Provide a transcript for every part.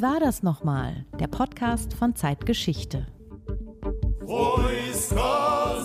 Wie war das nochmal? Der Podcast von Zeitgeschichte. Wojska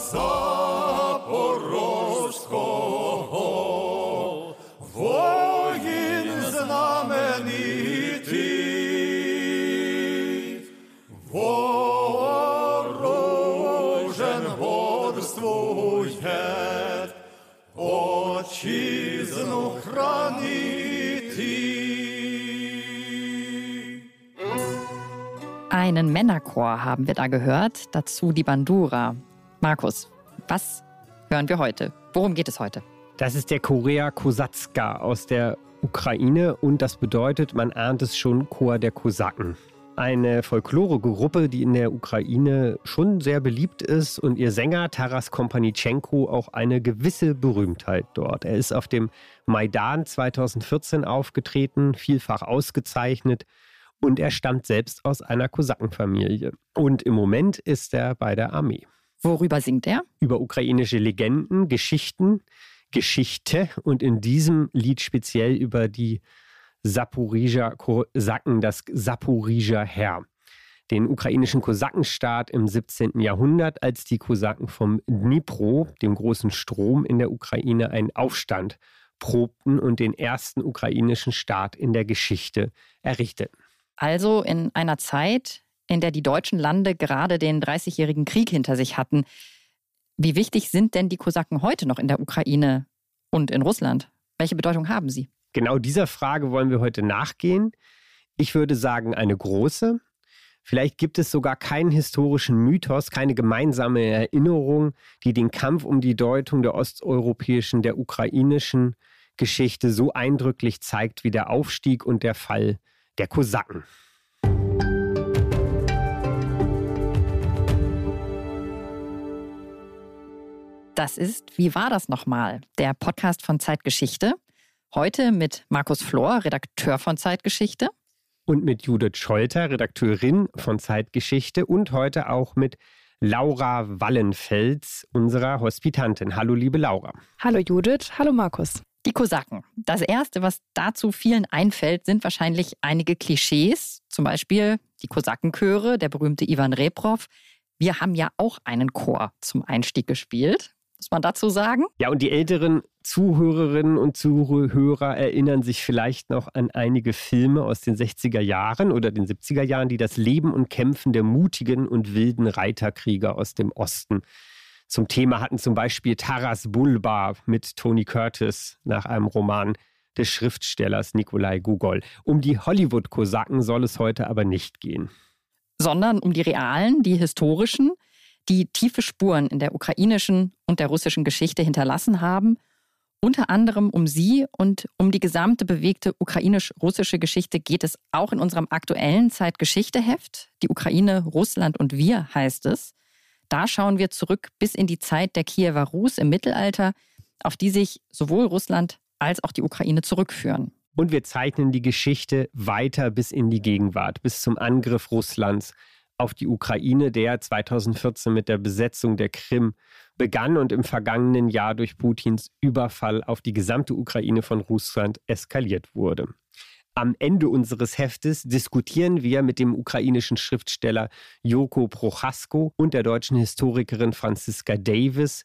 Einen Männerchor haben wir da gehört, dazu die Bandura. Markus, was hören wir heute? Worum geht es heute? Das ist der Korea Kosatska aus der Ukraine und das bedeutet, man ahnt es schon, Chor der Kosaken. Eine Folklore-Gruppe, die in der Ukraine schon sehr beliebt ist und ihr Sänger Taras Kompanitschenko auch eine gewisse Berühmtheit dort. Er ist auf dem Maidan 2014 aufgetreten, vielfach ausgezeichnet und er stammt selbst aus einer Kosakenfamilie. Und im Moment ist er bei der Armee. Worüber singt er? Über ukrainische Legenden, Geschichten, Geschichte und in diesem Lied speziell über die Saporizia Kosaken, das Saporizia Herr. Den ukrainischen Kosakenstaat im 17. Jahrhundert, als die Kosaken vom Dnipro, dem großen Strom in der Ukraine, einen Aufstand probten und den ersten ukrainischen Staat in der Geschichte errichteten. Also in einer Zeit, in der die deutschen Lande gerade den 30-jährigen Krieg hinter sich hatten. Wie wichtig sind denn die Kosaken heute noch in der Ukraine und in Russland? Welche Bedeutung haben sie? Genau dieser Frage wollen wir heute nachgehen. Ich würde sagen, eine große. Vielleicht gibt es sogar keinen historischen Mythos, keine gemeinsame Erinnerung, die den Kampf um die Deutung der osteuropäischen, der ukrainischen Geschichte so eindrücklich zeigt wie der Aufstieg und der Fall der Kosaken. Das ist Wie war das nochmal? Der Podcast von Zeitgeschichte. Heute mit Markus Flor, Redakteur von Zeitgeschichte. Und mit Judith Scholter, Redakteurin von Zeitgeschichte. Und heute auch mit Laura Wallenfels, unserer Hospitantin. Hallo, liebe Laura. Hallo, Judith. Hallo, Markus. Die Kosaken. Das Erste, was dazu vielen einfällt, sind wahrscheinlich einige Klischees. Zum Beispiel die Kosakenchöre, der berühmte Ivan Reprov. Wir haben ja auch einen Chor zum Einstieg gespielt. Muss man dazu sagen? Ja, und die älteren Zuhörerinnen und Zuhörer erinnern sich vielleicht noch an einige Filme aus den 60er Jahren oder den 70er Jahren, die das Leben und Kämpfen der mutigen und wilden Reiterkrieger aus dem Osten zum Thema hatten zum Beispiel Taras Bulba mit Tony Curtis nach einem Roman des Schriftstellers Nikolai Gogol. Um die Hollywood-Kosaken soll es heute aber nicht gehen. Sondern um die realen, die historischen, die tiefe Spuren in der ukrainischen und der russischen Geschichte hinterlassen haben. Unter anderem um sie und um die gesamte bewegte ukrainisch-russische Geschichte geht es auch in unserem aktuellen Zeitgeschichte-Heft. Die Ukraine, Russland und wir heißt es. Da schauen wir zurück bis in die Zeit der Kiewer Rus im Mittelalter, auf die sich sowohl Russland als auch die Ukraine zurückführen. Und wir zeichnen die Geschichte weiter bis in die Gegenwart, bis zum Angriff Russlands auf die Ukraine, der 2014 mit der Besetzung der Krim begann und im vergangenen Jahr durch Putins Überfall auf die gesamte Ukraine von Russland eskaliert wurde. Am Ende unseres Heftes diskutieren wir mit dem ukrainischen Schriftsteller Joko Prochasko und der deutschen Historikerin Franziska Davis,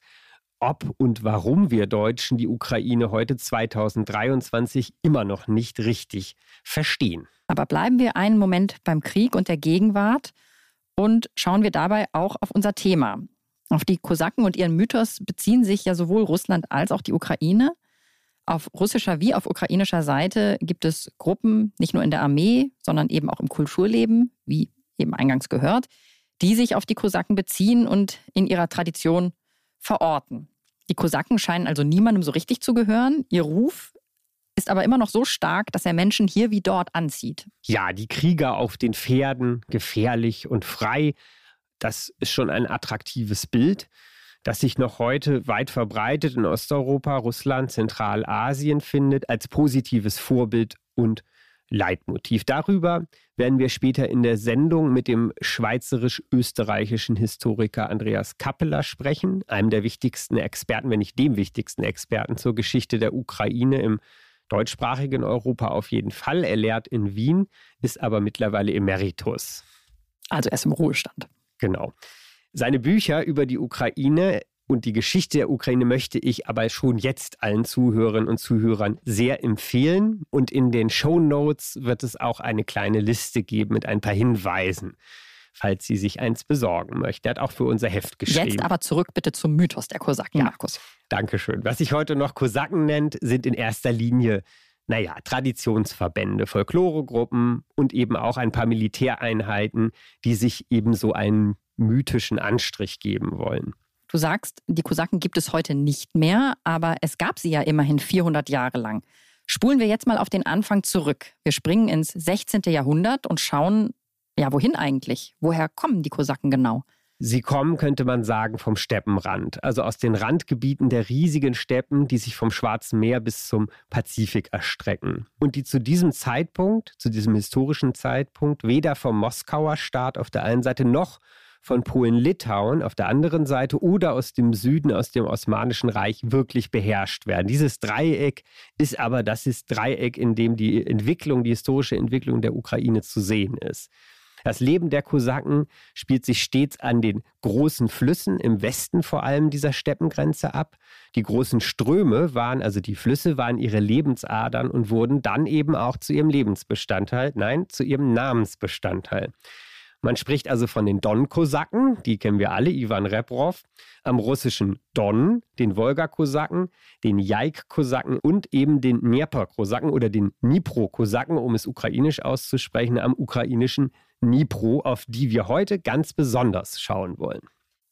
ob und warum wir Deutschen die Ukraine heute 2023 immer noch nicht richtig verstehen. Aber bleiben wir einen Moment beim Krieg und der Gegenwart und schauen wir dabei auch auf unser Thema. Auf die Kosaken und ihren Mythos beziehen sich ja sowohl Russland als auch die Ukraine. Auf russischer wie auf ukrainischer Seite gibt es Gruppen, nicht nur in der Armee, sondern eben auch im Kulturleben, wie eben eingangs gehört, die sich auf die Kosaken beziehen und in ihrer Tradition verorten. Die Kosaken scheinen also niemandem so richtig zu gehören. Ihr Ruf ist aber immer noch so stark, dass er Menschen hier wie dort anzieht. Ja, die Krieger auf den Pferden, gefährlich und frei, das ist schon ein attraktives Bild das sich noch heute weit verbreitet in Osteuropa, Russland, Zentralasien findet, als positives Vorbild und Leitmotiv. Darüber werden wir später in der Sendung mit dem schweizerisch-österreichischen Historiker Andreas Kappeler sprechen, einem der wichtigsten Experten, wenn nicht dem wichtigsten Experten zur Geschichte der Ukraine im deutschsprachig in Europa auf jeden Fall. Er lehrt in Wien, ist aber mittlerweile Emeritus. Also er ist im Ruhestand. Genau. Seine Bücher über die Ukraine und die Geschichte der Ukraine möchte ich aber schon jetzt allen Zuhörerinnen und Zuhörern sehr empfehlen. Und in den Show Notes wird es auch eine kleine Liste geben mit ein paar Hinweisen, falls Sie sich eins besorgen möchten. Er hat auch für unser Heft geschrieben. Jetzt aber zurück bitte zum Mythos der Kosaken, ja. Markus. Dankeschön. Was sich heute noch Kosaken nennt, sind in erster Linie naja, Traditionsverbände, Folkloregruppen und eben auch ein paar Militäreinheiten, die sich eben so einen mythischen Anstrich geben wollen. Du sagst, die Kosaken gibt es heute nicht mehr, aber es gab sie ja immerhin 400 Jahre lang. Spulen wir jetzt mal auf den Anfang zurück. Wir springen ins 16. Jahrhundert und schauen, ja, wohin eigentlich? Woher kommen die Kosaken genau? Sie kommen, könnte man sagen, vom Steppenrand, also aus den Randgebieten der riesigen Steppen, die sich vom Schwarzen Meer bis zum Pazifik erstrecken. Und die zu diesem Zeitpunkt, zu diesem historischen Zeitpunkt, weder vom Moskauer Staat auf der einen Seite noch von Polen-Litauen auf der anderen Seite oder aus dem Süden, aus dem Osmanischen Reich wirklich beherrscht werden. Dieses Dreieck ist aber das ist Dreieck, in dem die Entwicklung, die historische Entwicklung der Ukraine zu sehen ist. Das Leben der Kosaken spielt sich stets an den großen Flüssen, im Westen vor allem dieser Steppengrenze ab. Die großen Ströme waren, also die Flüsse waren ihre Lebensadern und wurden dann eben auch zu ihrem Lebensbestandteil, nein, zu ihrem Namensbestandteil. Man spricht also von den Don-Kosaken, die kennen wir alle, Ivan Reprov, am russischen Don, den Wolga-Kosaken, den Jaik-Kosaken und eben den Dnieper-Kosaken oder den Dnipro-Kosaken, um es ukrainisch auszusprechen, am ukrainischen Dnipro, auf die wir heute ganz besonders schauen wollen.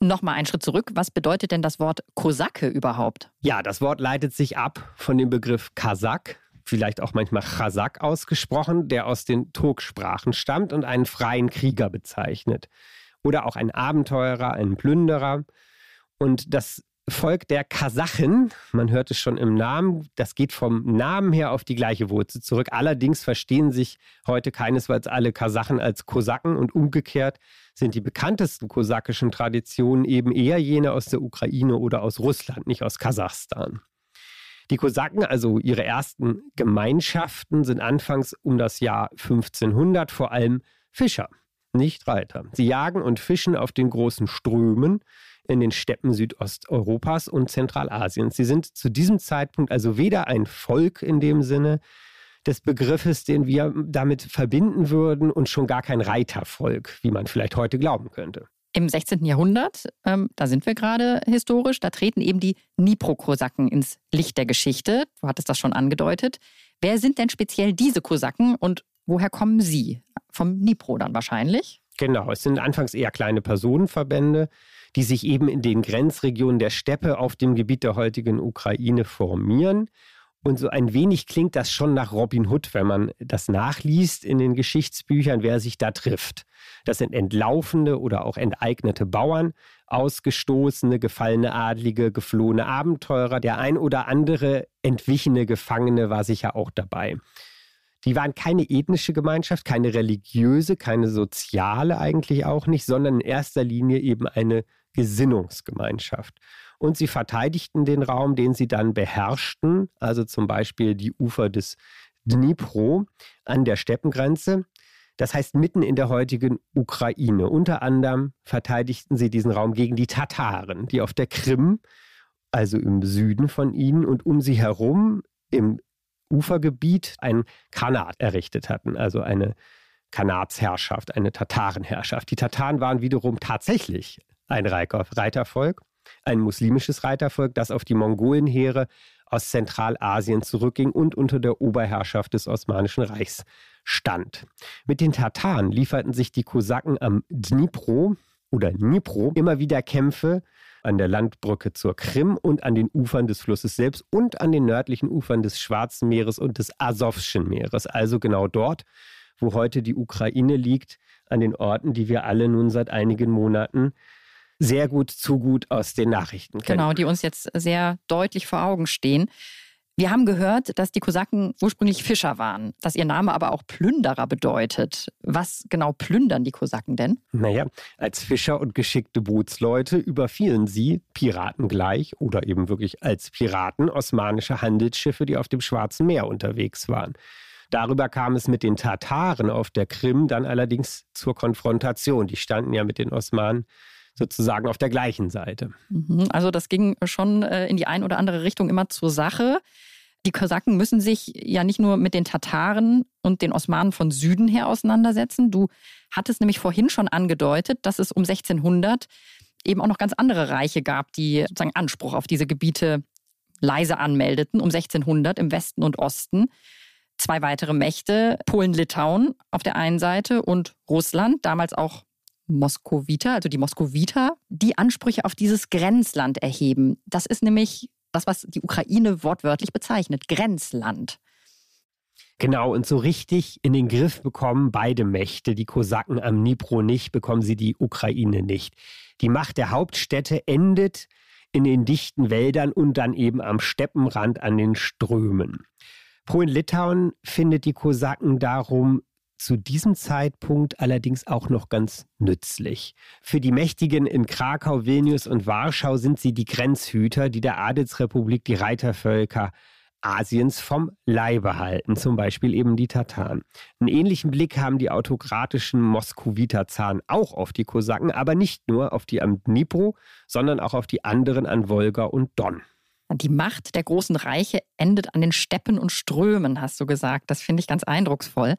Nochmal einen Schritt zurück. Was bedeutet denn das Wort Kosake überhaupt? Ja, das Wort leitet sich ab von dem Begriff Kasach, vielleicht auch manchmal Chazak ausgesprochen, der aus den Turksprachen stammt und einen freien Krieger bezeichnet. Oder auch ein Abenteurer, ein Plünderer. Und das Volk der Kasachen, man hört es schon im Namen, das geht vom Namen her auf die gleiche Wurzel zurück. Allerdings verstehen sich heute keinesfalls alle Kasachen als Kosaken und umgekehrt sind die bekanntesten kosakischen Traditionen eben eher jene aus der Ukraine oder aus Russland, nicht aus Kasachstan. Die Kosaken, also ihre ersten Gemeinschaften, sind anfangs um das Jahr 1500 vor allem Fischer, nicht Reiter. Sie jagen und fischen auf den großen Strömen in den Steppen Südosteuropas und Zentralasiens. Sie sind zu diesem Zeitpunkt also weder ein Volk in dem Sinne des Begriffes, den wir damit verbinden würden, und schon gar kein Reitervolk, wie man vielleicht heute glauben könnte. Im 16. Jahrhundert, ähm, da sind wir gerade historisch, da treten eben die Dnipro-Kosaken ins Licht der Geschichte. Du hattest das schon angedeutet. Wer sind denn speziell diese Kosaken und woher kommen sie? Vom Dnipro dann wahrscheinlich? Genau, es sind anfangs eher kleine Personenverbände, die sich eben in den Grenzregionen der Steppe auf dem Gebiet der heutigen Ukraine formieren und so ein wenig klingt das schon nach Robin Hood, wenn man das nachliest in den Geschichtsbüchern, wer sich da trifft. Das sind entlaufende oder auch enteignete Bauern, ausgestoßene, gefallene Adlige, geflohene Abenteurer. Der ein oder andere entwichene Gefangene war sicher auch dabei. Die waren keine ethnische Gemeinschaft, keine religiöse, keine soziale eigentlich auch nicht, sondern in erster Linie eben eine Gesinnungsgemeinschaft und sie verteidigten den Raum, den sie dann beherrschten, also zum Beispiel die Ufer des Dnipro an der Steppengrenze. Das heißt, mitten in der heutigen Ukraine. Unter anderem verteidigten sie diesen Raum gegen die Tataren, die auf der Krim, also im Süden von ihnen und um sie herum im Ufergebiet ein Khanat errichtet hatten, also eine Kanatsherrschaft, eine Tatarenherrschaft. Die Tataren waren wiederum tatsächlich ein Reitervolk ein muslimisches Reitervolk, das auf die Mongolenheere aus Zentralasien zurückging und unter der Oberherrschaft des Osmanischen Reichs stand. Mit den Tataren lieferten sich die Kosaken am Dnipro oder Dnipro immer wieder Kämpfe an der Landbrücke zur Krim und an den Ufern des Flusses selbst und an den nördlichen Ufern des Schwarzen Meeres und des Asowschen Meeres, also genau dort, wo heute die Ukraine liegt, an den Orten, die wir alle nun seit einigen Monaten sehr gut zu gut aus den Nachrichten kennen. Genau, die uns jetzt sehr deutlich vor Augen stehen. Wir haben gehört, dass die Kosaken ursprünglich Fischer waren, dass ihr Name aber auch Plünderer bedeutet. Was genau plündern die Kosaken denn? Naja, als Fischer und geschickte Bootsleute überfielen sie, Piraten gleich oder eben wirklich als Piraten, osmanische Handelsschiffe, die auf dem Schwarzen Meer unterwegs waren. Darüber kam es mit den Tataren auf der Krim dann allerdings zur Konfrontation. Die standen ja mit den Osmanen sozusagen auf der gleichen Seite. Mhm, also das ging schon äh, in die ein oder andere Richtung immer zur Sache. Die Kosaken müssen sich ja nicht nur mit den Tataren und den Osmanen von Süden her auseinandersetzen. Du hattest nämlich vorhin schon angedeutet, dass es um 1600 eben auch noch ganz andere Reiche gab, die sozusagen Anspruch auf diese Gebiete leise anmeldeten, um 1600 im Westen und Osten. Zwei weitere Mächte, Polen-Litauen auf der einen Seite und Russland, damals auch Moskowiter, also die Moskowiter, die Ansprüche auf dieses Grenzland erheben. Das ist nämlich das, was die Ukraine wortwörtlich bezeichnet, Grenzland. Genau, und so richtig in den Griff bekommen beide Mächte, die Kosaken am Dnipro nicht, bekommen sie die Ukraine nicht. Die Macht der Hauptstädte endet in den dichten Wäldern und dann eben am Steppenrand an den Strömen. Polen-Litauen findet die Kosaken darum zu diesem Zeitpunkt allerdings auch noch ganz nützlich. Für die Mächtigen in Krakau, Vilnius und Warschau sind sie die Grenzhüter, die der Adelsrepublik die Reitervölker Asiens vom Leibe halten, zum Beispiel eben die Tataren. Einen ähnlichen Blick haben die autokratischen Moskowiter-Zaren auch auf die Kosaken, aber nicht nur auf die am Dnipro, sondern auch auf die anderen an Wolga und Don. Die Macht der großen Reiche endet an den Steppen und Strömen, hast du gesagt. Das finde ich ganz eindrucksvoll.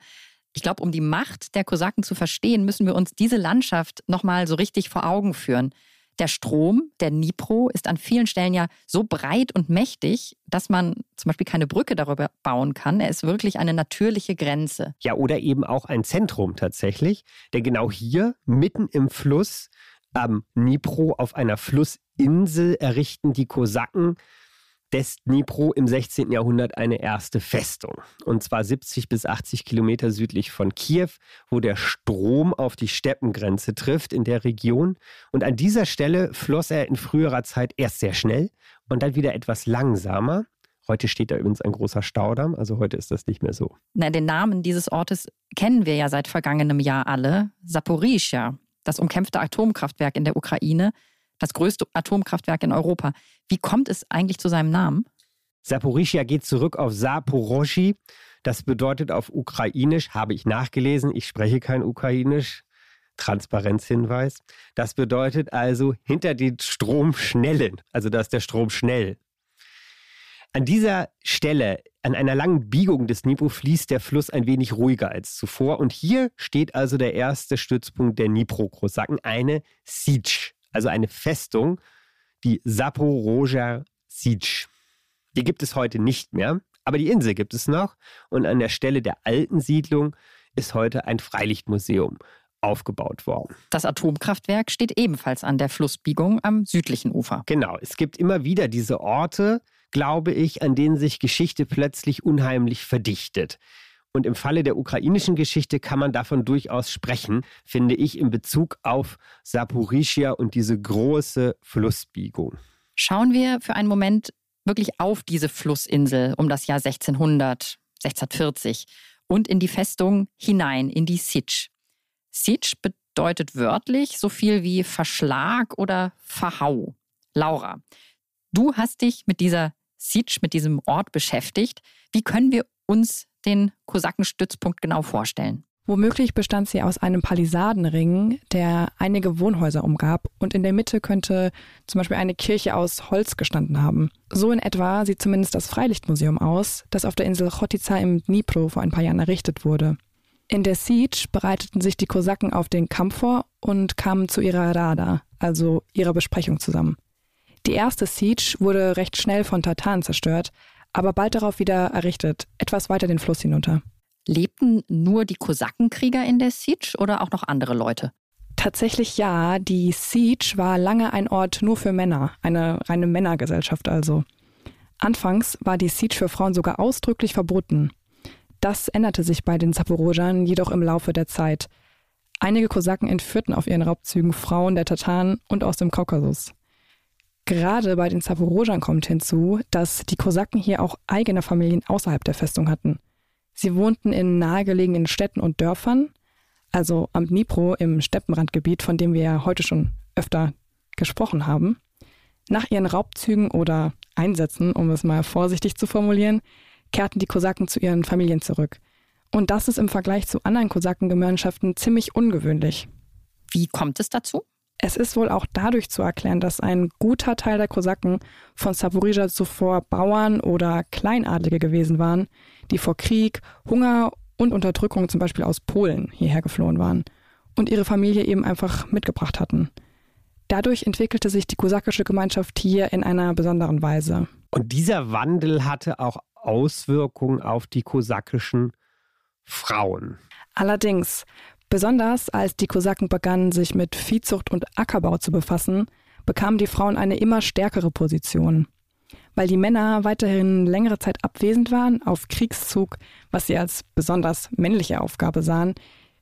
Ich glaube, um die Macht der Kosaken zu verstehen, müssen wir uns diese Landschaft nochmal so richtig vor Augen führen. Der Strom, der Dnipro, ist an vielen Stellen ja so breit und mächtig, dass man zum Beispiel keine Brücke darüber bauen kann. Er ist wirklich eine natürliche Grenze. Ja, oder eben auch ein Zentrum tatsächlich. Denn genau hier, mitten im Fluss, am Dnipro, auf einer Flussinsel, errichten die Kosaken des Dnipro im 16. Jahrhundert eine erste Festung. Und zwar 70 bis 80 Kilometer südlich von Kiew, wo der Strom auf die Steppengrenze trifft in der Region. Und an dieser Stelle floss er in früherer Zeit erst sehr schnell und dann wieder etwas langsamer. Heute steht da übrigens ein großer Staudamm, also heute ist das nicht mehr so. Na, den Namen dieses Ortes kennen wir ja seit vergangenem Jahr alle. Saporischia, das umkämpfte Atomkraftwerk in der Ukraine, das größte Atomkraftwerk in Europa. Wie kommt es eigentlich zu seinem Namen? Saporischia geht zurück auf Saporoshi. Das bedeutet auf Ukrainisch, habe ich nachgelesen, ich spreche kein Ukrainisch, Transparenzhinweis. Das bedeutet also hinter den Stromschnellen, also dass der Strom schnell. An dieser Stelle, an einer langen Biegung des Dnipro, fließt der Fluss ein wenig ruhiger als zuvor. Und hier steht also der erste Stützpunkt der Dnipro-Kosaken, eine Siege also eine Festung, die Saporoger Siege. Die gibt es heute nicht mehr, aber die Insel gibt es noch und an der Stelle der alten Siedlung ist heute ein Freilichtmuseum aufgebaut worden. Das Atomkraftwerk steht ebenfalls an der Flussbiegung am südlichen Ufer. Genau, es gibt immer wieder diese Orte, glaube ich, an denen sich Geschichte plötzlich unheimlich verdichtet. Und im Falle der ukrainischen Geschichte kann man davon durchaus sprechen, finde ich, in Bezug auf Saporischia und diese große Flussbiegung. Schauen wir für einen Moment wirklich auf diese Flussinsel um das Jahr 1600, 1640 und in die Festung hinein, in die Sitsch. Sitsch bedeutet wörtlich so viel wie Verschlag oder Verhau. Laura, du hast dich mit dieser Sitsch, mit diesem Ort beschäftigt. Wie können wir uns den Kosakenstützpunkt genau vorstellen? Womöglich bestand sie aus einem Palisadenring, der einige Wohnhäuser umgab und in der Mitte könnte zum Beispiel eine Kirche aus Holz gestanden haben. So in etwa sieht zumindest das Freilichtmuseum aus, das auf der Insel Chotica im Dnipro vor ein paar Jahren errichtet wurde. In der Siege bereiteten sich die Kosaken auf den Kampf vor und kamen zu ihrer Rada, also ihrer Besprechung zusammen. Die erste Siege wurde recht schnell von Tataren zerstört, aber bald darauf wieder errichtet, etwas weiter den Fluss hinunter. Lebten nur die Kosakenkrieger in der Siege oder auch noch andere Leute? Tatsächlich ja. Die Siege war lange ein Ort nur für Männer, eine reine Männergesellschaft also. Anfangs war die Siege für Frauen sogar ausdrücklich verboten. Das änderte sich bei den Zaporojern jedoch im Laufe der Zeit. Einige Kosaken entführten auf ihren Raubzügen Frauen der Tataren und aus dem Kaukasus. Gerade bei den Zaporozhern kommt hinzu, dass die Kosaken hier auch eigene Familien außerhalb der Festung hatten. Sie wohnten in nahegelegenen Städten und Dörfern, also am Dnipro im Steppenrandgebiet, von dem wir ja heute schon öfter gesprochen haben. Nach ihren Raubzügen oder Einsätzen, um es mal vorsichtig zu formulieren, kehrten die Kosaken zu ihren Familien zurück. Und das ist im Vergleich zu anderen Kosakengemeinschaften ziemlich ungewöhnlich. Wie kommt es dazu? Es ist wohl auch dadurch zu erklären, dass ein guter Teil der Kosaken von Saporija zuvor Bauern oder Kleinadlige gewesen waren, die vor Krieg, Hunger und Unterdrückung zum Beispiel aus Polen hierher geflohen waren und ihre Familie eben einfach mitgebracht hatten. Dadurch entwickelte sich die kosakische Gemeinschaft hier in einer besonderen Weise. Und dieser Wandel hatte auch Auswirkungen auf die kosakischen Frauen. Allerdings, besonders als die Kosaken begannen, sich mit Viehzucht und Ackerbau zu befassen, bekamen die Frauen eine immer stärkere Position. Weil die Männer weiterhin längere Zeit abwesend waren, auf Kriegszug, was sie als besonders männliche Aufgabe sahen,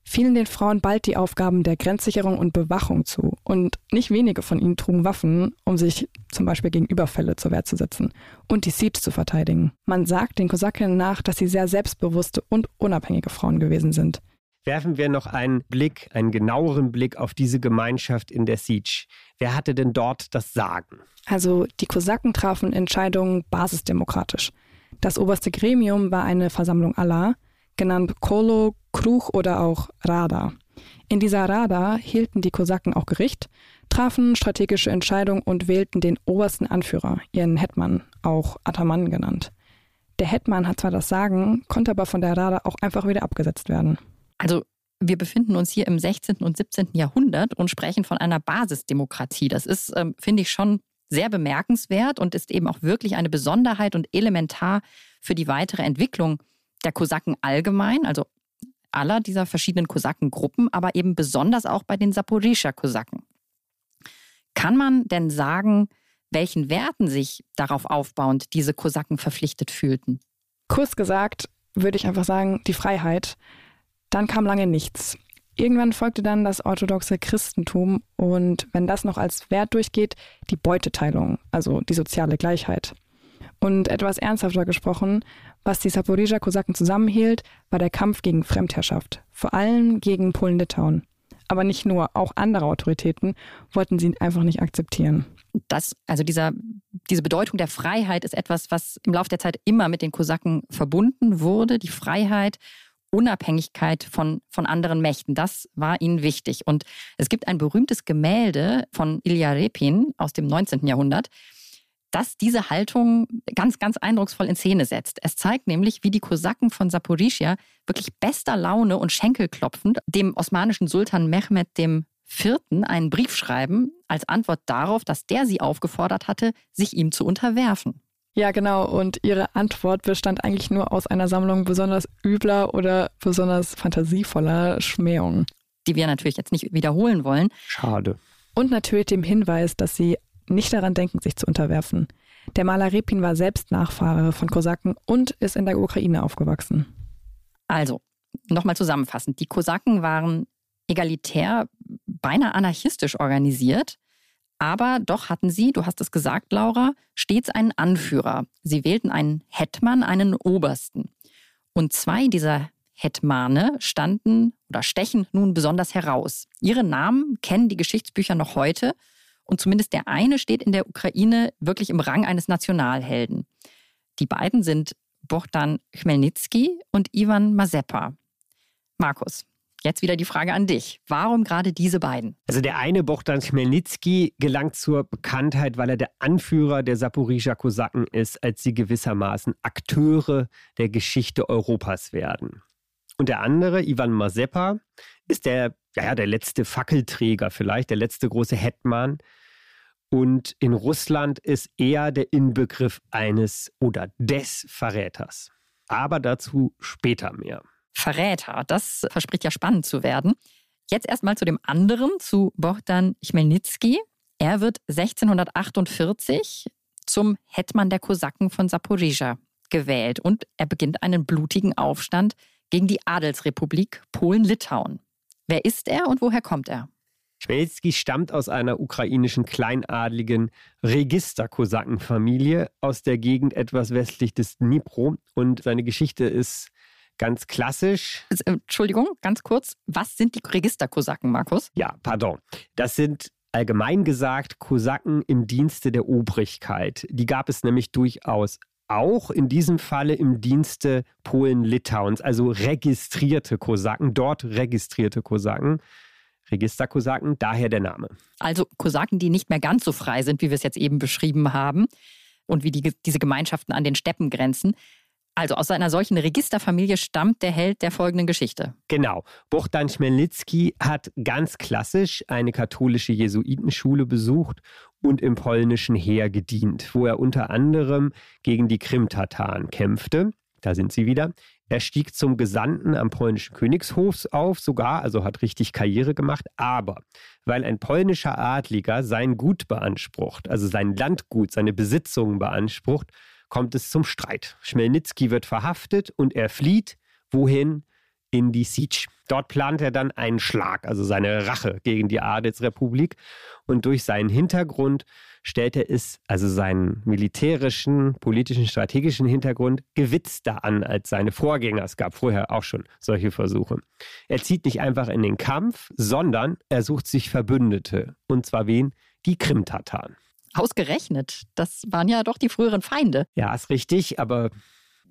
fielen den Frauen bald die Aufgaben der Grenzsicherung und Bewachung zu. Und nicht wenige von ihnen trugen Waffen, um sich zum Beispiel gegen Überfälle zur Wehr zu setzen und die Siege zu verteidigen. Man sagt den Kosaken nach, dass sie sehr selbstbewusste und unabhängige Frauen gewesen sind. Werfen wir noch einen Blick, einen genaueren Blick auf diese Gemeinschaft in der Siege. Wer hatte denn dort das Sagen? Also die Kosaken trafen Entscheidungen basisdemokratisch. Das oberste Gremium war eine Versammlung aller, genannt Kolo, Kruch oder auch Rada. In dieser Rada hielten die Kosaken auch Gericht, trafen strategische Entscheidungen und wählten den obersten Anführer, ihren Hetman, auch Ataman genannt. Der Hetman hat zwar das Sagen, konnte aber von der Rada auch einfach wieder abgesetzt werden. Also wir befinden uns hier im 16. und 17. Jahrhundert und sprechen von einer Basisdemokratie. Das ist, ähm, finde ich, schon sehr bemerkenswert und ist eben auch wirklich eine Besonderheit und elementar für die weitere Entwicklung der Kosaken allgemein, also aller dieser verschiedenen Kosakengruppen, aber eben besonders auch bei den Saporischer Kosaken. Kann man denn sagen, welchen Werten sich darauf aufbauend diese Kosaken verpflichtet fühlten? Kurz gesagt würde ich einfach sagen, die Freiheit. Dann kam lange nichts. Irgendwann folgte dann das orthodoxe Christentum und wenn das noch als Wert durchgeht, die Beuteteilung, also die soziale Gleichheit. Und etwas ernsthafter gesprochen, was die Saporizia Kosaken zusammenhielt, war der Kampf gegen Fremdherrschaft, vor allem gegen Polen-Litauen. Aber nicht nur, auch andere Autoritäten wollten sie einfach nicht akzeptieren. Das, also dieser, diese Bedeutung der Freiheit ist etwas, was im Laufe der Zeit immer mit den Kosaken verbunden wurde. Die Freiheit, Unabhängigkeit von, von anderen Mächten, das war ihnen wichtig. Und es gibt ein berühmtes Gemälde von Ilya Repin aus dem 19. Jahrhundert, das diese Haltung ganz, ganz eindrucksvoll in Szene setzt. Es zeigt nämlich, wie die Kosaken von Saporischia wirklich bester Laune und schenkelklopfend dem osmanischen Sultan Mehmed IV. einen Brief schreiben, als Antwort darauf, dass der sie aufgefordert hatte, sich ihm zu unterwerfen. Ja, genau. Und ihre Antwort bestand eigentlich nur aus einer Sammlung besonders übler oder besonders fantasievoller Schmähungen. Die wir natürlich jetzt nicht wiederholen wollen. Schade. Und natürlich dem Hinweis, dass sie nicht daran denken, sich zu unterwerfen. Der Maler Repin war selbst Nachfahre von Kosaken und ist in der Ukraine aufgewachsen. Also, nochmal zusammenfassend. Die Kosaken waren egalitär, beinahe anarchistisch organisiert. Aber doch hatten sie, du hast es gesagt, Laura, stets einen Anführer. Sie wählten einen Hetman, einen Obersten. Und zwei dieser Hetmane standen oder stechen nun besonders heraus. Ihre Namen kennen die Geschichtsbücher noch heute und zumindest der eine steht in der Ukraine wirklich im Rang eines Nationalhelden. Die beiden sind Bogdan Chmelnytsky und Ivan Mazepa. Markus, jetzt wieder die Frage an dich. Warum gerade diese beiden? Also der eine Bogdan Chmelnytsky gelangt zur Bekanntheit, weil er der Anführer der Saporizia Kosaken ist, als sie gewissermaßen Akteure der Geschichte Europas werden. Und der andere, Ivan Mazepa, ist der, ja, der letzte Fackelträger vielleicht, der letzte große Hetman. Und in Russland ist er der Inbegriff eines oder des Verräters. Aber dazu später mehr. Verräter, das verspricht ja spannend zu werden. Jetzt erstmal zu dem anderen, zu Bogdan Chmelnytsky. Er wird 1648 zum Hetman der Kosaken von Saporizia gewählt und er beginnt einen blutigen Aufstand gegen die Adelsrepublik Polen-Litauen. Wer ist er und woher kommt er? Chmielnicki stammt aus einer ukrainischen kleinadligen Registerkosakenfamilie aus der Gegend etwas westlich des Dnipro und seine Geschichte ist ganz klassisch. Äh, Entschuldigung, ganz kurz. Was sind die Registerkosaken, Markus? Ja, pardon. Das sind allgemein gesagt Kosaken im Dienste der Obrigkeit. Die gab es nämlich durchaus auch in diesem Falle im Dienste Polen-Litauens, also registrierte Kosaken, dort registrierte Kosaken. Registerkosaken, daher der Name. Also Kosaken, die nicht mehr ganz so frei sind, wie wir es jetzt eben beschrieben haben und wie die, diese Gemeinschaften an den Steppen grenzen. Also aus einer solchen Registerfamilie stammt der Held der folgenden Geschichte. Genau. Bohdan Chmelnicki hat ganz klassisch eine katholische Jesuitenschule besucht und im polnischen Heer gedient, wo er unter anderem gegen die Krim-Tataren kämpfte. Da sind sie wieder. Er stieg zum Gesandten am polnischen Königshof auf, sogar, also hat richtig Karriere gemacht. Aber weil ein polnischer Adliger sein Gut beansprucht, also sein Landgut, seine Besitzungen beansprucht, kommt es zum Streit. Schmelnitzki wird verhaftet und er flieht. Wohin? In die Siege. Dort plant er dann einen Schlag, also seine Rache gegen die Adelsrepublik. Und durch seinen Hintergrund stellt er es, also seinen militärischen, politischen, strategischen Hintergrund, gewitzter an als seine Vorgänger. Es gab vorher auch schon solche Versuche. Er zieht nicht einfach in den Kampf, sondern er sucht sich Verbündete. Und zwar wen? Die Krim-Tataren. Ausgerechnet. Das waren ja doch die früheren Feinde. Ja, ist richtig, aber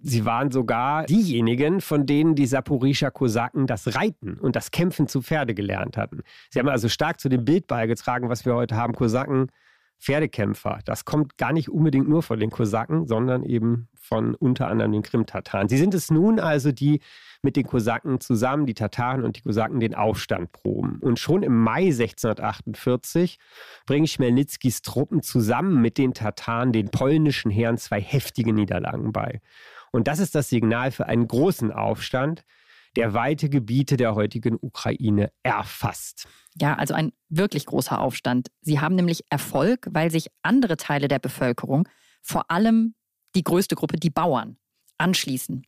sie waren sogar diejenigen, von denen die Saporischer Kosaken das Reiten und das Kämpfen zu Pferde gelernt hatten. Sie haben also stark zu dem Bild beigetragen, was wir heute haben, Kosaken Pferdekämpfer. Das kommt gar nicht unbedingt nur von den Kosaken, sondern eben von unter anderem den Krim-Tataren. Sie sind es nun also, die mit den Kosaken zusammen, die Tataren und die Kosaken, den Aufstand proben. Und schon im Mai 1648 bringen Schmelnitzkis Truppen zusammen mit den Tataren den polnischen Heeren zwei heftige Niederlagen bei. Und das ist das Signal für einen großen Aufstand, der weite Gebiete der heutigen Ukraine erfasst. Ja, also ein wirklich großer Aufstand. Sie haben nämlich Erfolg, weil sich andere Teile der Bevölkerung, vor allem die größte Gruppe, die Bauern, anschließen.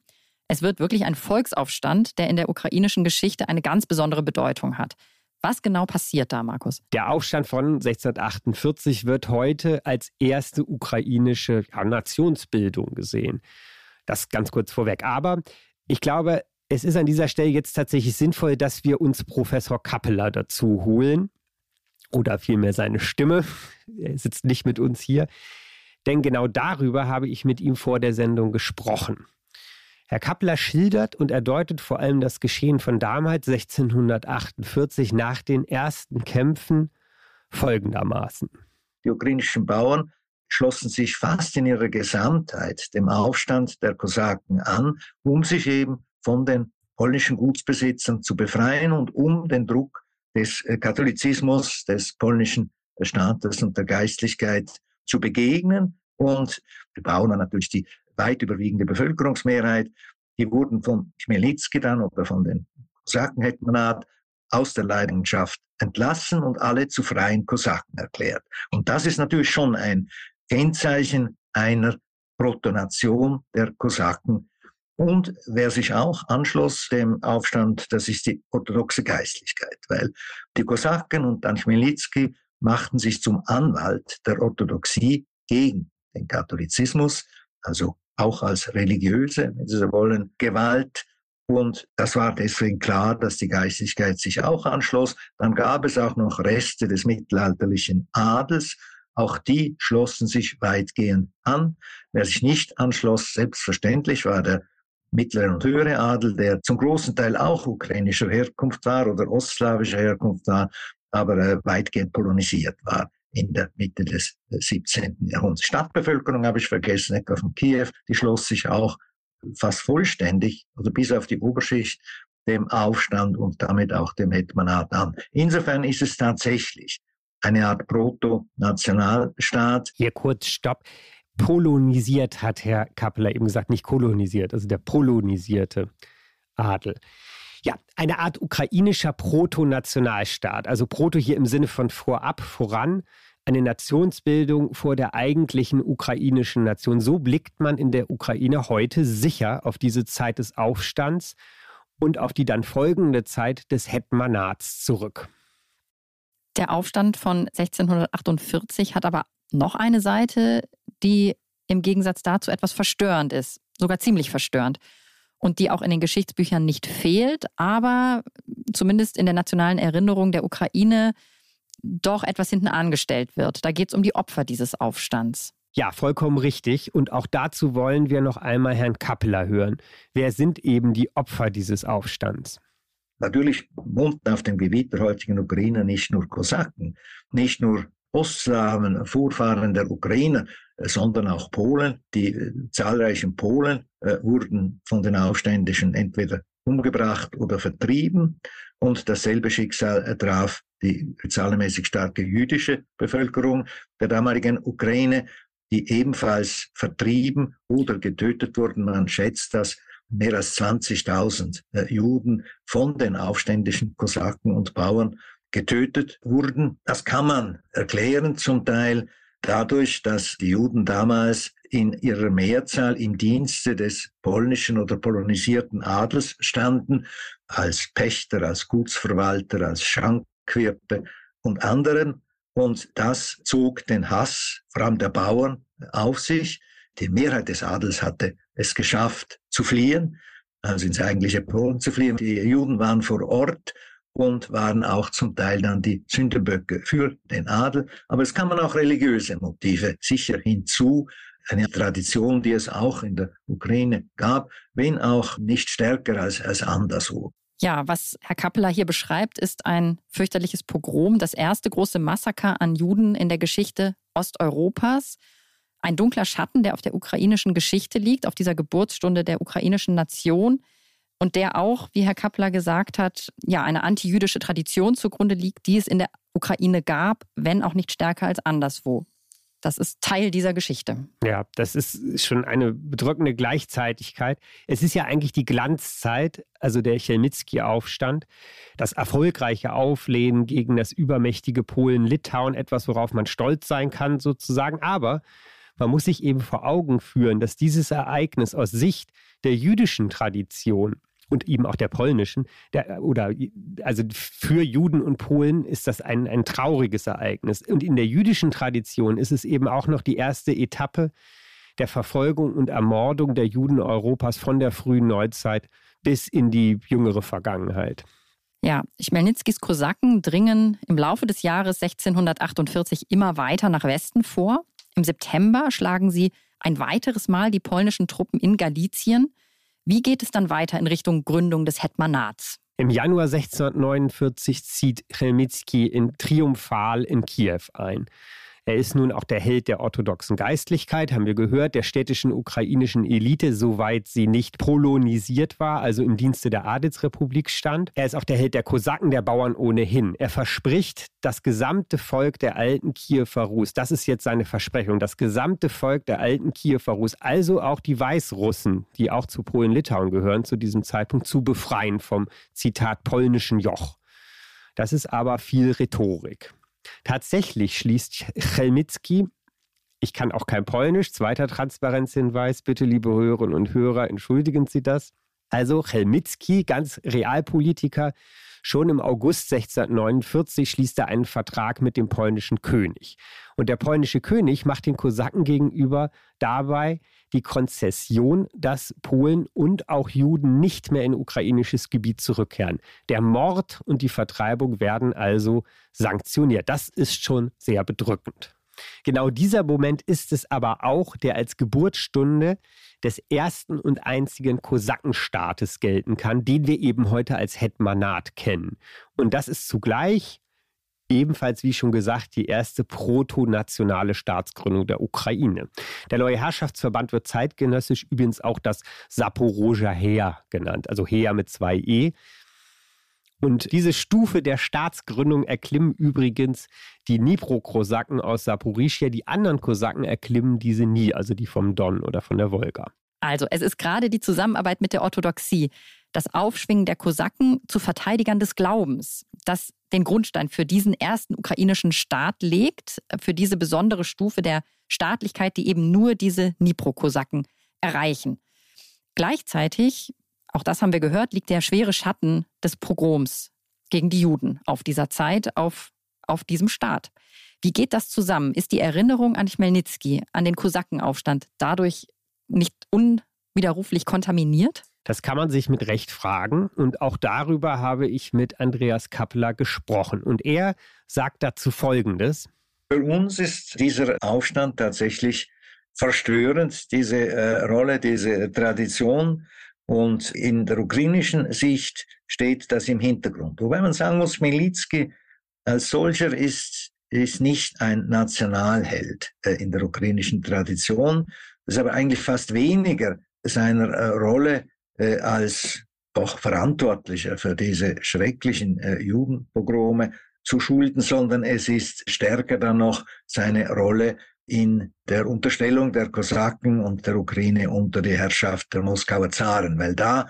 Es wird wirklich ein Volksaufstand, der in der ukrainischen Geschichte eine ganz besondere Bedeutung hat. Was genau passiert da, Markus? Der Aufstand von 1648 wird heute als erste ukrainische Nationsbildung gesehen. Das ganz kurz vorweg. Aber ich glaube, es ist an dieser Stelle jetzt tatsächlich sinnvoll, dass wir uns Professor Kappeler dazu holen. Oder vielmehr seine Stimme. Er sitzt nicht mit uns hier. Denn genau darüber habe ich mit ihm vor der Sendung gesprochen. Herr Kappler schildert und erdeutet vor allem das Geschehen von damals 1648 nach den ersten Kämpfen folgendermaßen. Die ukrainischen Bauern schlossen sich fast in ihrer Gesamtheit dem Aufstand der Kosaken an, um sich eben von den polnischen Gutsbesitzern zu befreien und um den Druck des äh, Katholizismus, des polnischen Staates und der Geistlichkeit zu begegnen. Und die Bauern natürlich die weit überwiegende Bevölkerungsmehrheit, die wurden von Chmielnicki dann oder von den Kosakenhetmanat aus der Leidenschaft entlassen und alle zu freien Kosaken erklärt. Und das ist natürlich schon ein Kennzeichen einer Protonation der Kosaken und wer sich auch anschloss dem Aufstand, das ist die orthodoxe Geistlichkeit, weil die Kosaken und dann Chmielnicki machten sich zum Anwalt der Orthodoxie gegen den Katholizismus, also auch als religiöse, wenn Sie so wollen, Gewalt. Und das war deswegen klar, dass die Geistlichkeit sich auch anschloss. Dann gab es auch noch Reste des mittelalterlichen Adels. Auch die schlossen sich weitgehend an. Wer sich nicht anschloss, selbstverständlich war der mittlere und höhere Adel, der zum großen Teil auch ukrainischer Herkunft war oder ostslawischer Herkunft war, aber äh, weitgehend polonisiert war in der Mitte des 17. Äh, Jahrhunderts. Stadtbevölkerung habe ich vergessen, etwa von Kiew, die schloss sich auch fast vollständig, oder bis auf die Oberschicht, dem Aufstand und damit auch dem Hetmanat an. Insofern ist es tatsächlich eine Art Proto-Nationalstaat. Hier kurz Stopp polonisiert, hat Herr Kappeler eben gesagt, nicht kolonisiert, also der polonisierte Adel. Ja, eine Art ukrainischer Proto-Nationalstaat, also Proto hier im Sinne von vorab, voran, eine Nationsbildung vor der eigentlichen ukrainischen Nation. So blickt man in der Ukraine heute sicher auf diese Zeit des Aufstands und auf die dann folgende Zeit des Hetmanats zurück. Der Aufstand von 1648 hat aber noch eine Seite, die im Gegensatz dazu etwas verstörend ist, sogar ziemlich verstörend und die auch in den Geschichtsbüchern nicht fehlt, aber zumindest in der nationalen Erinnerung der Ukraine doch etwas hinten angestellt wird. Da geht es um die Opfer dieses Aufstands. Ja, vollkommen richtig. Und auch dazu wollen wir noch einmal Herrn Kappeler hören. Wer sind eben die Opfer dieses Aufstands? Natürlich wohnten auf dem Gebiet der heutigen Ukraine nicht nur Kosaken, nicht nur Ostslawen, Vorfahren der Ukrainer, sondern auch Polen. Die äh, zahlreichen Polen äh, wurden von den Aufständischen entweder umgebracht oder vertrieben. Und dasselbe Schicksal traf die zahlenmäßig starke jüdische Bevölkerung der damaligen Ukraine, die ebenfalls vertrieben oder getötet wurden. Man schätzt, dass mehr als 20.000 äh, Juden von den aufständischen Kosaken und Bauern getötet wurden. Das kann man erklären zum Teil dadurch, dass die Juden damals in ihrer Mehrzahl im Dienste des polnischen oder polonisierten Adels standen, als Pächter, als Gutsverwalter, als Schankwirte und anderen. Und das zog den Hass, vor allem der Bauern, auf sich. Die Mehrheit des Adels hatte es geschafft zu fliehen, also ins eigentliche Polen zu fliehen. Die Juden waren vor Ort und waren auch zum Teil dann die Sündenböcke für den Adel. Aber es kamen auch religiöse Motive sicher hinzu. Eine Tradition, die es auch in der Ukraine gab, wenn auch nicht stärker als, als anderswo. Ja, was Herr Kappeler hier beschreibt, ist ein fürchterliches Pogrom, das erste große Massaker an Juden in der Geschichte Osteuropas. Ein dunkler Schatten, der auf der ukrainischen Geschichte liegt, auf dieser Geburtsstunde der ukrainischen Nation und der auch, wie Herr Kappler gesagt hat, ja, eine antijüdische Tradition zugrunde liegt, die es in der Ukraine gab, wenn auch nicht stärker als anderswo. Das ist Teil dieser Geschichte. Ja, das ist schon eine bedrückende Gleichzeitigkeit. Es ist ja eigentlich die Glanzzeit, also der Chelmitzki-Aufstand, das erfolgreiche Auflehnen gegen das übermächtige Polen-Litauen, etwas, worauf man stolz sein kann, sozusagen. Aber man muss sich eben vor Augen führen, dass dieses Ereignis aus Sicht der jüdischen Tradition und eben auch der polnischen, der, oder also für Juden und Polen ist das ein, ein trauriges Ereignis. Und in der jüdischen Tradition ist es eben auch noch die erste Etappe der Verfolgung und Ermordung der Juden Europas von der frühen Neuzeit bis in die jüngere Vergangenheit. Ja, Chmelnitzkis Kosaken dringen im Laufe des Jahres 1648 immer weiter nach Westen vor. Im September schlagen sie ein weiteres Mal die polnischen Truppen in Galizien. Wie geht es dann weiter in Richtung Gründung des Hetmanats? Im Januar 1649 zieht Chmelnytsky in triumphal in Kiew ein. Er ist nun auch der Held der orthodoxen Geistlichkeit, haben wir gehört, der städtischen ukrainischen Elite, soweit sie nicht polonisiert war, also im Dienste der Adelsrepublik stand. Er ist auch der Held der Kosaken, der Bauern ohnehin. Er verspricht das gesamte Volk der alten Kiewer Rus, das ist jetzt seine Versprechung, das gesamte Volk der alten Kiewer Rus, also auch die Weißrussen, die auch zu Polen-Litauen gehören zu diesem Zeitpunkt, zu befreien vom Zitat polnischen Joch. Das ist aber viel Rhetorik. Tatsächlich schließt Chelmitzki, ich kann auch kein Polnisch, zweiter Transparenzhinweis, bitte liebe Hörerinnen und Hörer, entschuldigen Sie das. Also Chelmitzki, ganz Realpolitiker, Schon im August 1649 schließt er einen Vertrag mit dem polnischen König. Und der polnische König macht den Kosaken gegenüber dabei die Konzession, dass Polen und auch Juden nicht mehr in ukrainisches Gebiet zurückkehren. Der Mord und die Vertreibung werden also sanktioniert. Das ist schon sehr bedrückend. Genau dieser Moment ist es aber auch, der als Geburtsstunde des ersten und einzigen Kosakenstaates gelten kann, den wir eben heute als Hetmanat kennen. Und das ist zugleich ebenfalls, wie schon gesagt, die erste protonationale Staatsgründung der Ukraine. Der neue Herrschaftsverband wird zeitgenössisch übrigens auch das Saporoger Heer genannt, also Heer mit zwei E. Und diese Stufe der Staatsgründung erklimmen übrigens die Dnipro-Kosaken aus Saporischia. Die anderen Kosaken erklimmen diese nie, also die vom Don oder von der Wolga. Also, es ist gerade die Zusammenarbeit mit der Orthodoxie, das Aufschwingen der Kosaken zu Verteidigern des Glaubens, das den Grundstein für diesen ersten ukrainischen Staat legt, für diese besondere Stufe der Staatlichkeit, die eben nur diese Dnipro-Kosaken erreichen. Gleichzeitig auch das haben wir gehört, liegt der schwere Schatten des Pogroms gegen die Juden auf dieser Zeit, auf auf diesem Staat. Wie geht das zusammen? Ist die Erinnerung an Chmelnytsky, an den Kosakenaufstand dadurch nicht unwiderruflich kontaminiert? Das kann man sich mit Recht fragen. Und auch darüber habe ich mit Andreas Kappeler gesprochen. Und er sagt dazu Folgendes. Für uns ist dieser Aufstand tatsächlich verstörend, diese äh, Rolle, diese Tradition. Und in der ukrainischen Sicht steht das im Hintergrund. Wobei man sagen muss, Militsky als solcher ist, ist nicht ein Nationalheld äh, in der ukrainischen Tradition. Das ist aber eigentlich fast weniger seiner äh, Rolle äh, als doch Verantwortlicher für diese schrecklichen äh, Judenpogrome zu schulden, sondern es ist stärker dann noch seine Rolle in der Unterstellung der Kosaken und der Ukraine unter die Herrschaft der Moskauer Zaren, weil da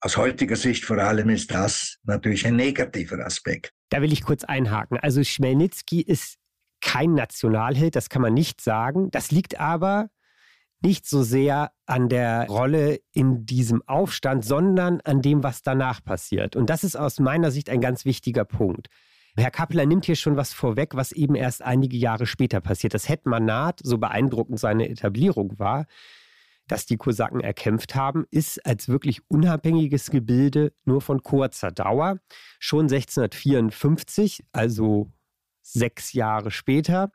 aus heutiger Sicht vor allem ist das natürlich ein negativer Aspekt. Da will ich kurz einhaken. Also Schmelnitsky ist kein Nationalheld, das kann man nicht sagen. Das liegt aber nicht so sehr an der Rolle in diesem Aufstand, sondern an dem, was danach passiert. Und das ist aus meiner Sicht ein ganz wichtiger Punkt. Herr Kappeler nimmt hier schon was vorweg, was eben erst einige Jahre später passiert. Das Hetmanat, so beeindruckend seine Etablierung war, das die Kosaken erkämpft haben, ist als wirklich unabhängiges Gebilde nur von kurzer Dauer. Schon 1654, also sechs Jahre später,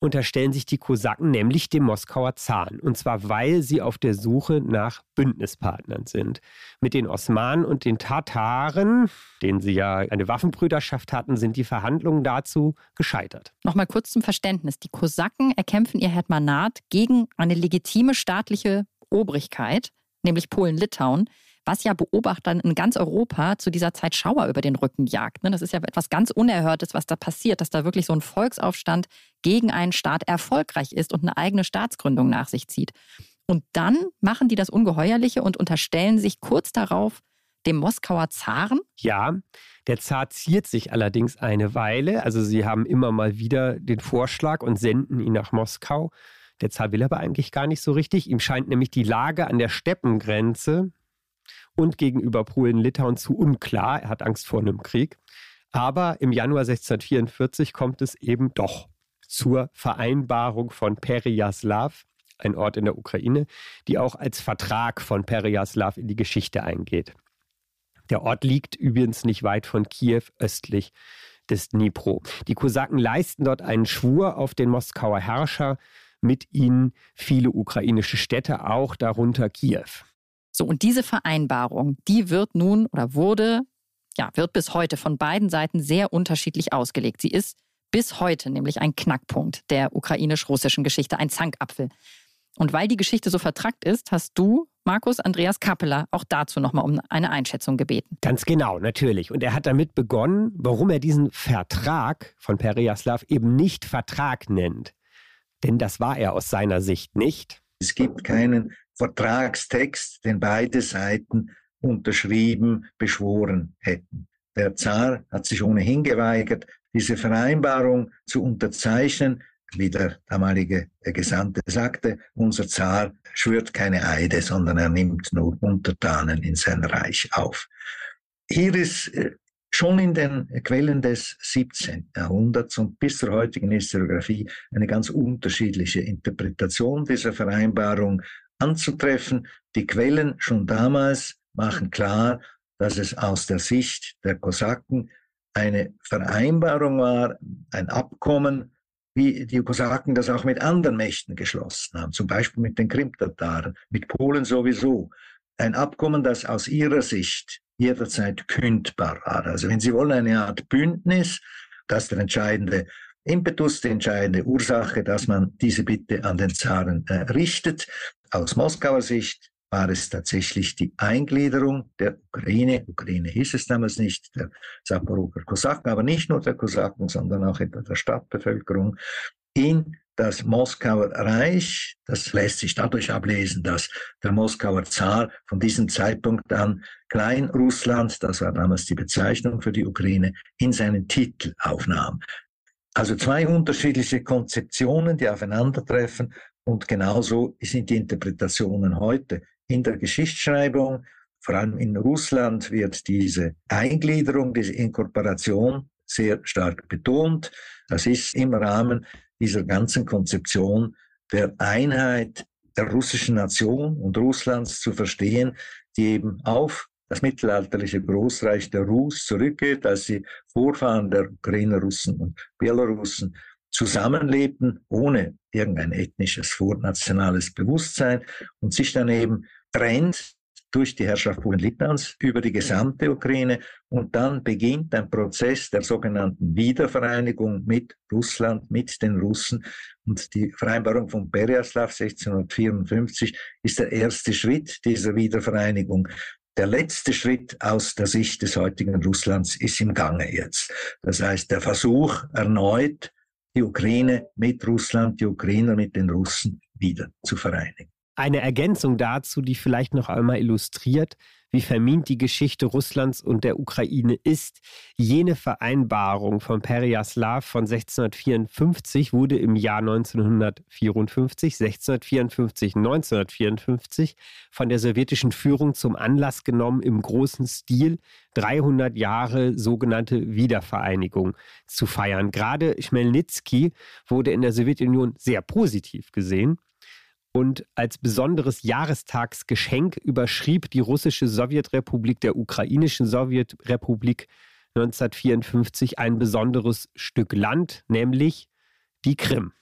unterstellen sich die Kosaken nämlich dem Moskauer Zahn. Und zwar, weil sie auf der Suche nach Bündnispartnern sind. Mit den Osmanen und den Tataren, denen sie ja eine Waffenbrüderschaft hatten, sind die Verhandlungen dazu gescheitert. Nochmal kurz zum Verständnis. Die Kosaken erkämpfen ihr Hetmanat gegen eine legitime staatliche Obrigkeit, nämlich Polen-Litauen was ja Beobachtern in ganz Europa zu dieser Zeit Schauer über den Rücken jagt. Ne? Das ist ja etwas ganz Unerhörtes, was da passiert, dass da wirklich so ein Volksaufstand gegen einen Staat erfolgreich ist und eine eigene Staatsgründung nach sich zieht. Und dann machen die das Ungeheuerliche und unterstellen sich kurz darauf dem Moskauer Zaren? Ja, der Zar ziert sich allerdings eine Weile. Also sie haben immer mal wieder den Vorschlag und senden ihn nach Moskau. Der Zar will aber eigentlich gar nicht so richtig. Ihm scheint nämlich die Lage an der Steppengrenze und gegenüber Polen-Litauen zu unklar. Er hat Angst vor einem Krieg. Aber im Januar 1644 kommt es eben doch zur Vereinbarung von Periaslav, ein Ort in der Ukraine, die auch als Vertrag von Periaslav in die Geschichte eingeht. Der Ort liegt übrigens nicht weit von Kiew östlich des Dnipro. Die Kosaken leisten dort einen Schwur auf den Moskauer Herrscher, mit ihnen viele ukrainische Städte, auch darunter Kiew. So, und diese Vereinbarung, die wird nun oder wurde, ja, wird bis heute von beiden Seiten sehr unterschiedlich ausgelegt. Sie ist bis heute nämlich ein Knackpunkt der ukrainisch-russischen Geschichte, ein Zankapfel. Und weil die Geschichte so vertrackt ist, hast du, Markus Andreas Kappeler, auch dazu nochmal um eine Einschätzung gebeten. Ganz genau, natürlich. Und er hat damit begonnen, warum er diesen Vertrag von Periaslav eben nicht Vertrag nennt. Denn das war er aus seiner Sicht nicht. Es gibt keinen Vertragstext, den beide Seiten unterschrieben, beschworen hätten. Der Zar hat sich ohnehin geweigert, diese Vereinbarung zu unterzeichnen. Wie der damalige Gesandte sagte, unser Zar schwört keine Eide, sondern er nimmt nur Untertanen in sein Reich auf. Hier ist äh, schon in den Quellen des 17. Jahrhunderts und bis zur heutigen Historiografie eine ganz unterschiedliche Interpretation dieser Vereinbarung anzutreffen. Die Quellen schon damals machen klar, dass es aus der Sicht der Kosaken eine Vereinbarung war, ein Abkommen, wie die Kosaken das auch mit anderen Mächten geschlossen haben, zum Beispiel mit den Krimtataren, mit Polen sowieso. Ein Abkommen, das aus ihrer Sicht jederzeit kündbar war. Also wenn Sie wollen, eine Art Bündnis, das der entscheidende Impetus, die entscheidende Ursache, dass man diese Bitte an den Zaren äh, richtet. Aus Moskauer Sicht war es tatsächlich die Eingliederung der Ukraine. Ukraine hieß es damals nicht, der Saporoger Kosaken, aber nicht nur der Kosaken, sondern auch etwa der Stadtbevölkerung in das Moskauer Reich. Das lässt sich dadurch ablesen, dass der Moskauer Zar von diesem Zeitpunkt an Kleinrussland, das war damals die Bezeichnung für die Ukraine, in seinen Titel aufnahm. Also zwei unterschiedliche Konzeptionen, die aufeinandertreffen und genauso sind die Interpretationen heute. In der Geschichtsschreibung, vor allem in Russland, wird diese Eingliederung, diese Inkorporation sehr stark betont. Das ist im Rahmen dieser ganzen Konzeption der Einheit der russischen Nation und Russlands zu verstehen, die eben auf das mittelalterliche Großreich der Rus zurückgeht, als die Vorfahren der Ukrainer Russen und Belarussen zusammenlebten, ohne irgendein ethnisches, vornationales Bewusstsein und sich dann eben trennt durch die Herrschaft Polen-Litauens über die gesamte Ukraine. Und dann beginnt ein Prozess der sogenannten Wiedervereinigung mit Russland, mit den Russen. Und die Vereinbarung von Pereaslav 1654 ist der erste Schritt dieser Wiedervereinigung. Der letzte Schritt aus der Sicht des heutigen Russlands ist im Gange jetzt. Das heißt, der Versuch erneut, die Ukraine mit Russland, die Ukrainer mit den Russen wieder zu vereinigen. Eine Ergänzung dazu, die vielleicht noch einmal illustriert, wie vermint die Geschichte Russlands und der Ukraine ist. Jene Vereinbarung von Peryaslav von 1654 wurde im Jahr 1954, 1654, 1954 von der sowjetischen Führung zum Anlass genommen, im großen Stil 300 Jahre sogenannte Wiedervereinigung zu feiern. Gerade Chmelnytsky wurde in der Sowjetunion sehr positiv gesehen. Und als besonderes Jahrestagsgeschenk überschrieb die russische Sowjetrepublik der ukrainischen Sowjetrepublik 1954 ein besonderes Stück Land, nämlich die Krim.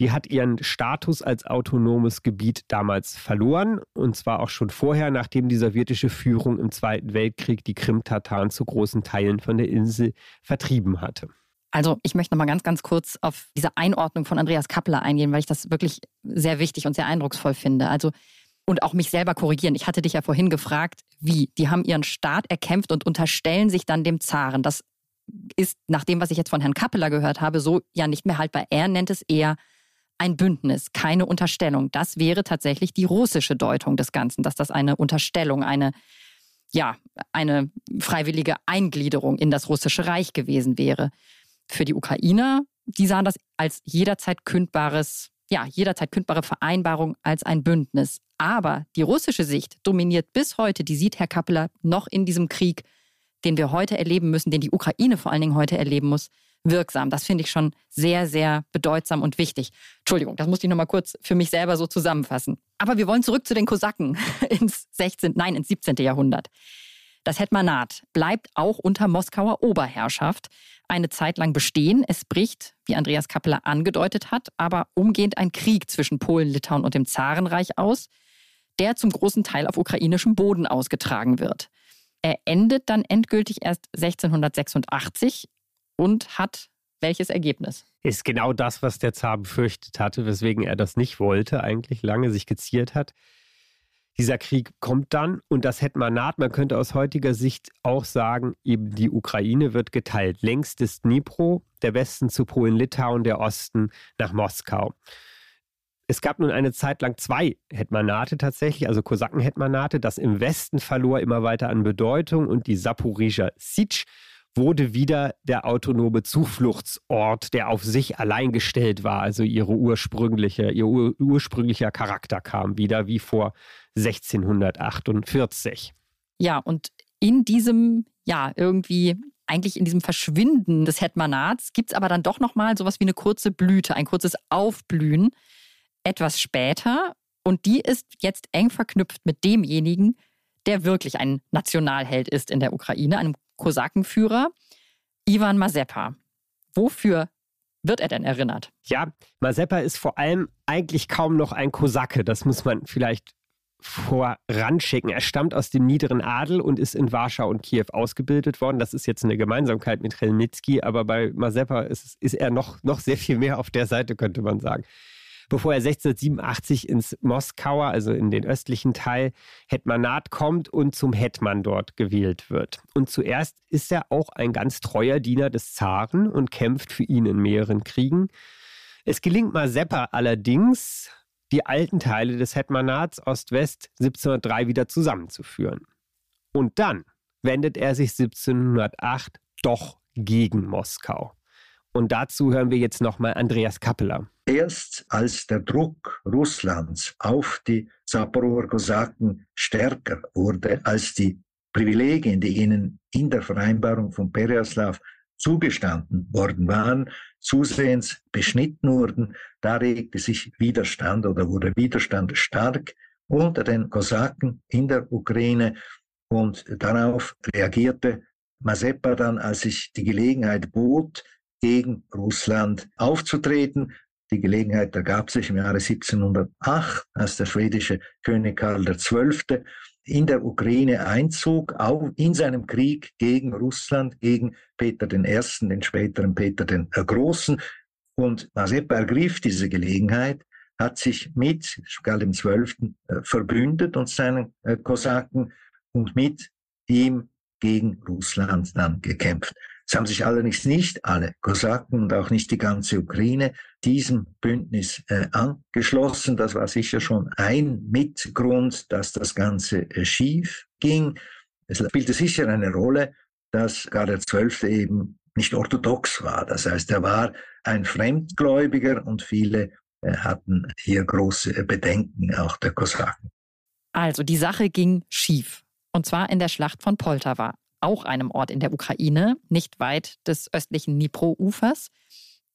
Die hat ihren Status als autonomes Gebiet damals verloren, und zwar auch schon vorher, nachdem die sowjetische Führung im Zweiten Weltkrieg die Krim-Tataren zu großen Teilen von der Insel vertrieben hatte. Also ich möchte noch mal ganz, ganz kurz auf diese Einordnung von Andreas Kappeler eingehen, weil ich das wirklich sehr wichtig und sehr eindrucksvoll finde. Also und auch mich selber korrigieren. Ich hatte dich ja vorhin gefragt, wie? Die haben ihren Staat erkämpft und unterstellen sich dann dem Zaren. Das ist nach dem, was ich jetzt von Herrn Kappeler gehört habe, so ja nicht mehr haltbar. Er nennt es eher ein Bündnis, keine Unterstellung. Das wäre tatsächlich die russische Deutung des Ganzen, dass das eine Unterstellung, eine ja, eine freiwillige Eingliederung in das russische Reich gewesen wäre für die Ukrainer, die sahen das als jederzeit kündbares, ja, jederzeit kündbare Vereinbarung als ein Bündnis. Aber die russische Sicht dominiert bis heute, die sieht Herr Kappeler noch in diesem Krieg, den wir heute erleben müssen, den die Ukraine vor allen Dingen heute erleben muss, wirksam. Das finde ich schon sehr, sehr bedeutsam und wichtig. Entschuldigung, das musste ich nochmal kurz für mich selber so zusammenfassen. Aber wir wollen zurück zu den Kosaken ins 16., nein, ins 17. Jahrhundert. Das Hetmanat bleibt auch unter Moskauer Oberherrschaft eine Zeit lang bestehen. Es bricht, wie Andreas Kappeler angedeutet hat, aber umgehend ein Krieg zwischen Polen, Litauen und dem Zarenreich aus, der zum großen Teil auf ukrainischem Boden ausgetragen wird. Er endet dann endgültig erst 1686 und hat welches Ergebnis? Ist genau das, was der Zar befürchtet hatte, weswegen er das nicht wollte, eigentlich lange sich geziert hat. Dieser Krieg kommt dann und das Hetmanat, man könnte aus heutiger Sicht auch sagen, eben die Ukraine wird geteilt. Längst ist Dnipro, der Westen zu Polen-Litauen, der Osten nach Moskau. Es gab nun eine Zeit lang zwei Hetmanate tatsächlich, also Kosaken-Hetmanate. Das im Westen verlor immer weiter an Bedeutung und die Saporizia Sitsch wurde wieder der autonome Zufluchtsort, der auf sich allein gestellt war. Also ihre ursprüngliche, ihr ur, ursprünglicher Charakter kam wieder wie vor 1648. Ja, und in diesem, ja, irgendwie eigentlich in diesem Verschwinden des Hetmanats gibt es aber dann doch nochmal sowas wie eine kurze Blüte, ein kurzes Aufblühen etwas später. Und die ist jetzt eng verknüpft mit demjenigen, der wirklich ein Nationalheld ist in der Ukraine, einem Kosakenführer, Ivan Mazepa. Wofür wird er denn erinnert? Ja, Mazepa ist vor allem eigentlich kaum noch ein Kosake. Das muss man vielleicht voranschicken. Er stammt aus dem niederen Adel und ist in Warschau und Kiew ausgebildet worden. Das ist jetzt eine Gemeinsamkeit mit Relnitsky, aber bei Mazepa ist, ist er noch, noch sehr viel mehr auf der Seite, könnte man sagen bevor er 1687 ins Moskauer, also in den östlichen Teil, Hetmanat kommt und zum Hetman dort gewählt wird. Und zuerst ist er auch ein ganz treuer Diener des Zaren und kämpft für ihn in mehreren Kriegen. Es gelingt Mazeppa allerdings, die alten Teile des Hetmanats Ost-West 1703 wieder zusammenzuführen. Und dann wendet er sich 1708 doch gegen Moskau. Und dazu hören wir jetzt nochmal Andreas Kappeler. Erst als der Druck Russlands auf die Saporower Kosaken stärker wurde, als die Privilegien, die ihnen in der Vereinbarung von Pereaslav zugestanden worden waren, zusehends beschnitten wurden, da regte sich Widerstand oder wurde Widerstand stark unter den Kosaken in der Ukraine und darauf reagierte Mazepa dann, als sich die Gelegenheit bot, gegen Russland aufzutreten. Die Gelegenheit ergab sich im Jahre 1708, als der schwedische König Karl XII. in der Ukraine einzog, auch in seinem Krieg gegen Russland, gegen Peter I., den späteren Peter den Großen. Und Mazepa ergriff diese Gelegenheit, hat sich mit Karl XII. Äh, verbündet und seinen äh, Kosaken und mit ihm gegen Russland dann gekämpft. Es haben sich allerdings nicht alle Kosaken und auch nicht die ganze Ukraine diesem Bündnis äh, angeschlossen. Das war sicher schon ein Mitgrund, dass das Ganze äh, schief ging. Es spielte sicher eine Rolle, dass Karl XII. eben nicht orthodox war. Das heißt, er war ein Fremdgläubiger und viele äh, hatten hier große Bedenken, auch der Kosaken. Also die Sache ging schief. Und zwar in der Schlacht von Poltawa, auch einem Ort in der Ukraine, nicht weit des östlichen Dnipro-Ufers.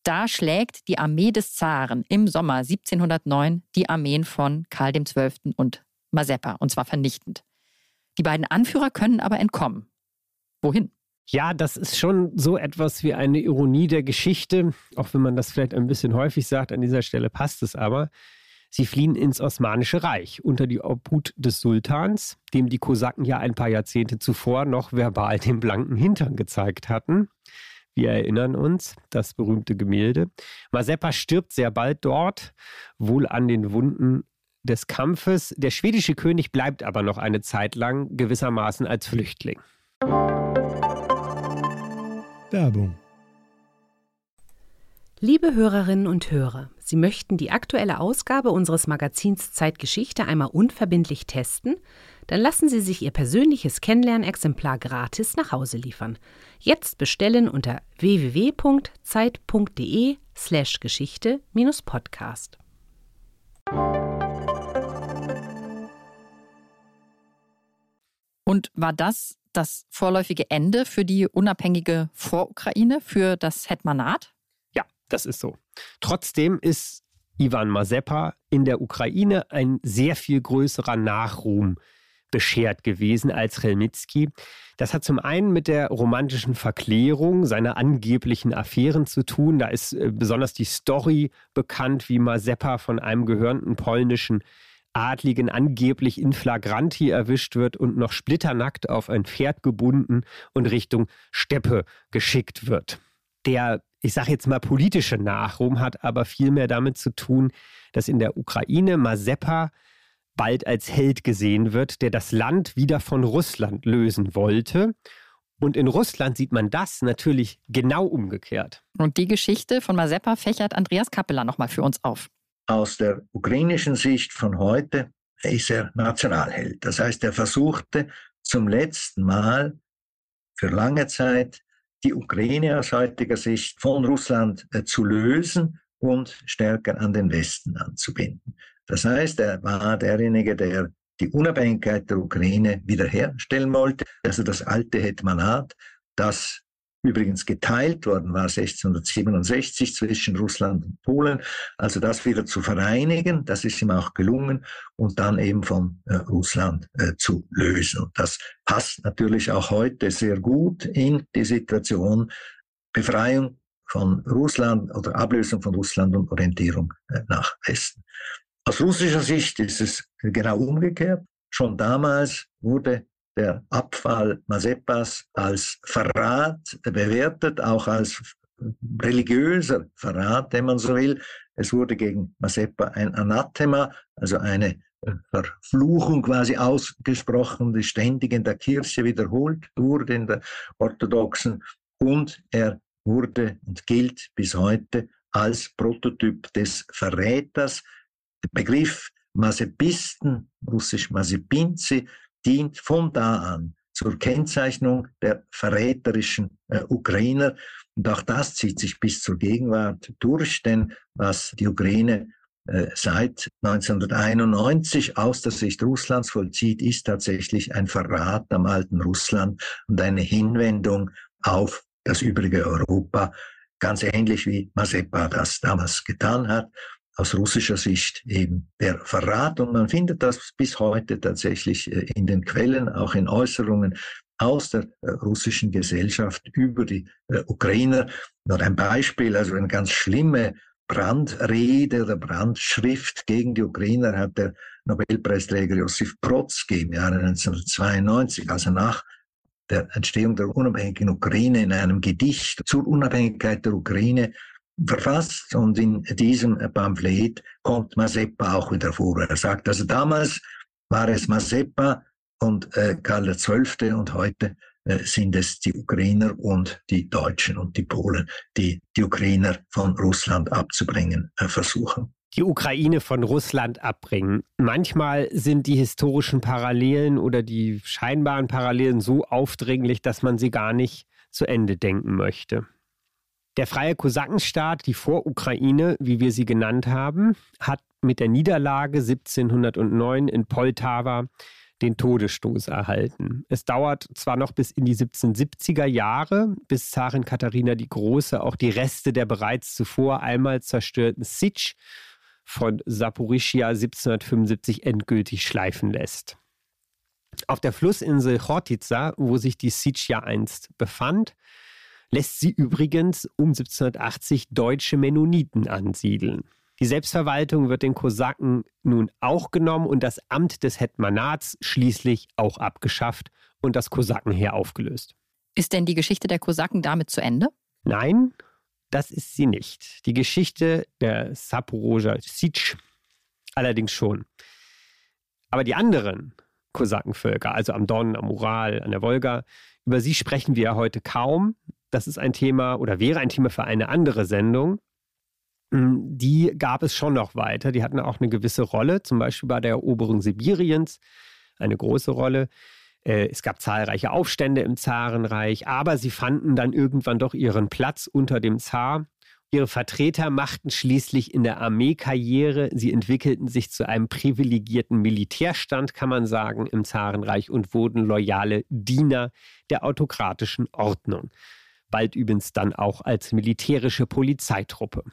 Da schlägt die Armee des Zaren im Sommer 1709 die Armeen von Karl XII. und Mazepa, und zwar vernichtend. Die beiden Anführer können aber entkommen. Wohin? Ja, das ist schon so etwas wie eine Ironie der Geschichte, auch wenn man das vielleicht ein bisschen häufig sagt, an dieser Stelle passt es aber. Sie fliehen ins Osmanische Reich unter die Obhut des Sultans, dem die Kosaken ja ein paar Jahrzehnte zuvor noch verbal den blanken Hintern gezeigt hatten. Wir erinnern uns, das berühmte Gemälde. Mazepa stirbt sehr bald dort, wohl an den Wunden des Kampfes. Der schwedische König bleibt aber noch eine Zeit lang gewissermaßen als Flüchtling. Werbung Liebe Hörerinnen und Hörer, Sie möchten die aktuelle Ausgabe unseres Magazins Zeitgeschichte einmal unverbindlich testen? Dann lassen Sie sich Ihr persönliches Kennenlernexemplar gratis nach Hause liefern. Jetzt bestellen unter www.zeit.de/slash Geschichte-Podcast. Und war das das vorläufige Ende für die unabhängige Vorukraine, für das Hetmanat? Das ist so. Trotzdem ist Ivan Mazepa in der Ukraine ein sehr viel größerer Nachruhm beschert gewesen als Relnitsky. Das hat zum einen mit der romantischen Verklärung seiner angeblichen Affären zu tun. Da ist äh, besonders die Story bekannt, wie Mazepa von einem gehörnten polnischen Adligen angeblich in flagranti erwischt wird und noch splitternackt auf ein Pferd gebunden und Richtung Steppe geschickt wird. Der ich sage jetzt mal, politische Nachruhm hat aber viel mehr damit zu tun, dass in der Ukraine Mazepa bald als Held gesehen wird, der das Land wieder von Russland lösen wollte. Und in Russland sieht man das natürlich genau umgekehrt. Und die Geschichte von Mazepa fächert Andreas Kappeler nochmal für uns auf. Aus der ukrainischen Sicht von heute ist er Nationalheld. Das heißt, er versuchte zum letzten Mal für lange Zeit die Ukraine aus heutiger Sicht von Russland äh, zu lösen und stärker an den Westen anzubinden. Das heißt, er war derjenige, der die Unabhängigkeit der Ukraine wiederherstellen wollte, also das alte Hetmanat, das übrigens geteilt worden war 1667 zwischen Russland und Polen. Also das wieder zu vereinigen, das ist ihm auch gelungen und dann eben von äh, Russland äh, zu lösen. Und das passt natürlich auch heute sehr gut in die Situation Befreiung von Russland oder Ablösung von Russland und Orientierung äh, nach Westen. Aus russischer Sicht ist es genau umgekehrt. Schon damals wurde der Abfall Mazepas als Verrat bewertet, auch als religiöser Verrat, wenn man so will. Es wurde gegen Mazepa ein Anathema, also eine Verfluchung quasi ausgesprochen, die ständig in der Kirche wiederholt wurde, in der orthodoxen. Und er wurde und gilt bis heute als Prototyp des Verräters. Der Begriff Mazepisten, russisch Mazepinzi, dient von da an zur Kennzeichnung der verräterischen äh, Ukrainer. Und auch das zieht sich bis zur Gegenwart durch, denn was die Ukraine äh, seit 1991 aus der Sicht Russlands vollzieht, ist tatsächlich ein Verrat am alten Russland und eine Hinwendung auf das übrige Europa, ganz ähnlich wie Mazepa das damals getan hat. Aus russischer Sicht eben der Verrat. Und man findet das bis heute tatsächlich äh, in den Quellen, auch in Äußerungen aus der äh, russischen Gesellschaft über die äh, Ukrainer. Nur ein Beispiel, also eine ganz schlimme Brandrede oder Brandschrift gegen die Ukrainer hat der Nobelpreisträger Josif Brodsky im Jahre 1992, also nach der Entstehung der unabhängigen Ukraine, in einem Gedicht zur Unabhängigkeit der Ukraine verfasst. Und in diesem Pamphlet kommt Mazepa auch wieder vor. Er sagt, also damals war es Mazepa und äh, Karl XII. und heute äh, sind es die Ukrainer und die Deutschen und die Polen, die die Ukrainer von Russland abzubringen äh, versuchen. Die Ukraine von Russland abbringen. Manchmal sind die historischen Parallelen oder die scheinbaren Parallelen so aufdringlich, dass man sie gar nicht zu Ende denken möchte. Der freie Kosakenstaat, die Vorukraine, wie wir sie genannt haben, hat mit der Niederlage 1709 in Poltawa den Todesstoß erhalten. Es dauert zwar noch bis in die 1770er Jahre, bis Zarin Katharina die Große auch die Reste der bereits zuvor einmal zerstörten Sitsch von Saporischia 1775 endgültig schleifen lässt. Auf der Flussinsel Chortica, wo sich die Sitsch ja einst befand, lässt sie übrigens um 1780 deutsche Mennoniten ansiedeln. Die Selbstverwaltung wird den Kosaken nun auch genommen und das Amt des Hetmanats schließlich auch abgeschafft und das Kosakenheer aufgelöst. Ist denn die Geschichte der Kosaken damit zu Ende? Nein, das ist sie nicht. Die Geschichte der Saporoja Sitsch allerdings schon. Aber die anderen Kosakenvölker, also am Don, am Ural, an der Wolga, über sie sprechen wir ja heute kaum. Das ist ein Thema oder wäre ein Thema für eine andere Sendung. Hm, die gab es schon noch weiter. Die hatten auch eine gewisse Rolle, zum Beispiel bei der Eroberung Sibiriens, eine große Rolle. Äh, es gab zahlreiche Aufstände im Zarenreich, aber sie fanden dann irgendwann doch ihren Platz unter dem Zar. Ihre Vertreter machten schließlich in der Armee Karriere. Sie entwickelten sich zu einem privilegierten Militärstand, kann man sagen, im Zarenreich und wurden loyale Diener der autokratischen Ordnung. Bald übrigens dann auch als militärische Polizeitruppe.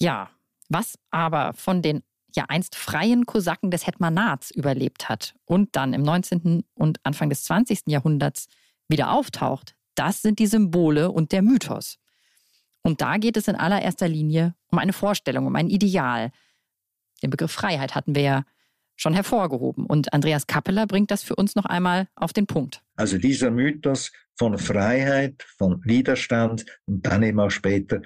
Ja, was aber von den ja einst freien Kosaken des Hetmanats überlebt hat und dann im 19. und Anfang des 20. Jahrhunderts wieder auftaucht, das sind die Symbole und der Mythos. Und da geht es in allererster Linie um eine Vorstellung, um ein Ideal. Den Begriff Freiheit hatten wir ja schon hervorgehoben. Und Andreas Kappeler bringt das für uns noch einmal auf den Punkt. Also dieser Mythos von Freiheit, von Widerstand und dann eben auch später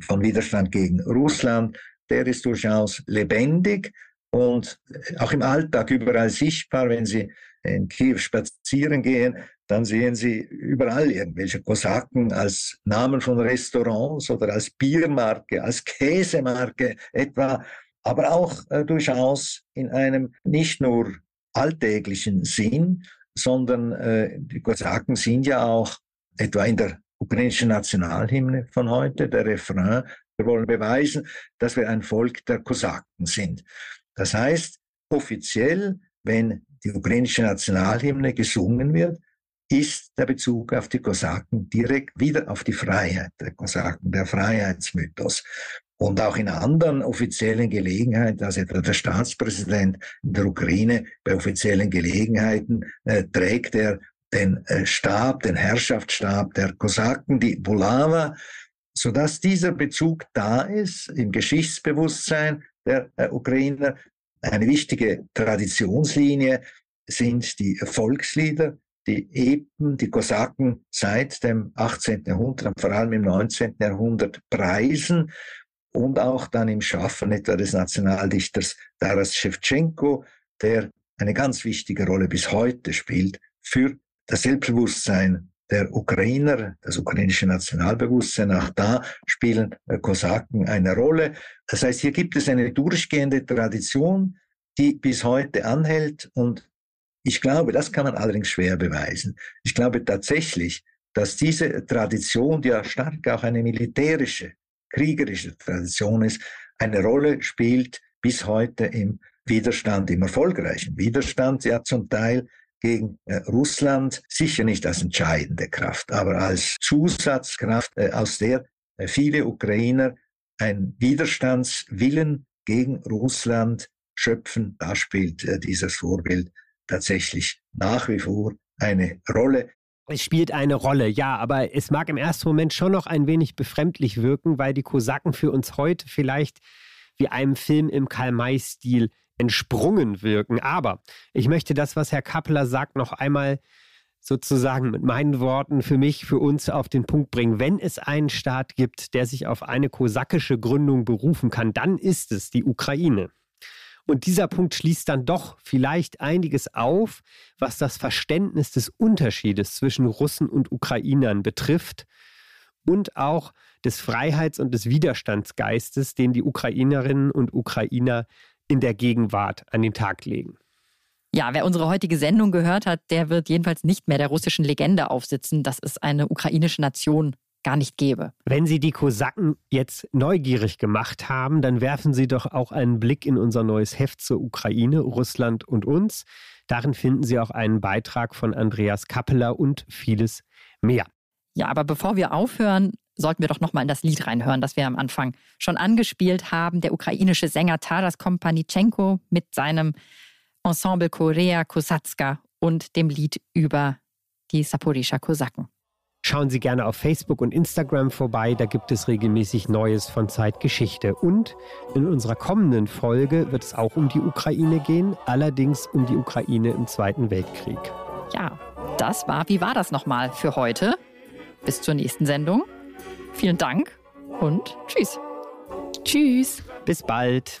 von Widerstand gegen Russland, der ist durchaus lebendig und auch im Alltag überall sichtbar. Wenn Sie in Kiew spazieren gehen, dann sehen Sie überall irgendwelche Kosaken als Namen von Restaurants oder als Biermarke, als Käsemarke etwa, aber auch äh, durchaus in einem nicht nur alltäglichen Sinn, sondern äh, die Kosaken sind ja auch etwa in der ukrainischen Nationalhymne von heute, der Refrain, wir wollen beweisen, dass wir ein Volk der Kosaken sind. Das heißt, offiziell, wenn die ukrainische Nationalhymne gesungen wird, ist der Bezug auf die Kosaken direkt wieder auf die Freiheit der Kosaken, der Freiheitsmythos. Und auch in anderen offiziellen Gelegenheiten, also etwa der Staatspräsident der Ukraine, bei offiziellen Gelegenheiten äh, trägt er den äh, Stab, den Herrschaftsstab der Kosaken, die Bulava, sodass dieser Bezug da ist im Geschichtsbewusstsein der äh, Ukrainer. Eine wichtige Traditionslinie sind die Volkslieder, die Epen, die Kosaken seit dem 18. Jahrhundert, vor allem im 19. Jahrhundert preisen und auch dann im Schaffen etwa des Nationaldichters Taras Shevchenko, der eine ganz wichtige Rolle bis heute spielt für das Selbstbewusstsein der Ukrainer, das ukrainische Nationalbewusstsein, auch da spielen Kosaken eine Rolle. Das heißt, hier gibt es eine durchgehende Tradition, die bis heute anhält und ich glaube, das kann man allerdings schwer beweisen. Ich glaube tatsächlich, dass diese Tradition, ja stark auch eine militärische kriegerische Tradition ist, eine Rolle spielt bis heute im Widerstand, im erfolgreichen Widerstand, ja zum Teil gegen äh, Russland sicher nicht als entscheidende Kraft, aber als Zusatzkraft, äh, aus der äh, viele Ukrainer einen Widerstandswillen gegen Russland schöpfen. Da spielt äh, dieses Vorbild tatsächlich nach wie vor eine Rolle. Es spielt eine Rolle, ja, aber es mag im ersten Moment schon noch ein wenig befremdlich wirken, weil die Kosaken für uns heute vielleicht wie einem Film im Karl-May-Stil entsprungen wirken. Aber ich möchte das, was Herr Kappeler sagt, noch einmal sozusagen mit meinen Worten für mich, für uns auf den Punkt bringen. Wenn es einen Staat gibt, der sich auf eine kosakische Gründung berufen kann, dann ist es die Ukraine. Und dieser Punkt schließt dann doch vielleicht einiges auf, was das Verständnis des Unterschiedes zwischen Russen und Ukrainern betrifft und auch des Freiheits- und des Widerstandsgeistes, den die Ukrainerinnen und Ukrainer in der Gegenwart an den Tag legen. Ja, wer unsere heutige Sendung gehört hat, der wird jedenfalls nicht mehr der russischen Legende aufsitzen, dass es eine ukrainische Nation gar nicht gäbe. Wenn Sie die Kosaken jetzt neugierig gemacht haben, dann werfen Sie doch auch einen Blick in unser neues Heft zur Ukraine, Russland und uns. Darin finden Sie auch einen Beitrag von Andreas Kappeler und vieles mehr. Ja, aber bevor wir aufhören, sollten wir doch noch mal in das Lied reinhören, das wir am Anfang schon angespielt haben. Der ukrainische Sänger Taras Kompanitschenko mit seinem Ensemble Korea Kosatska und dem Lied über die Saporischer Kosaken. Schauen Sie gerne auf Facebook und Instagram vorbei, da gibt es regelmäßig Neues von Zeitgeschichte. Und in unserer kommenden Folge wird es auch um die Ukraine gehen, allerdings um die Ukraine im Zweiten Weltkrieg. Ja, das war, wie war das nochmal für heute? Bis zur nächsten Sendung. Vielen Dank und tschüss. Tschüss. Bis bald.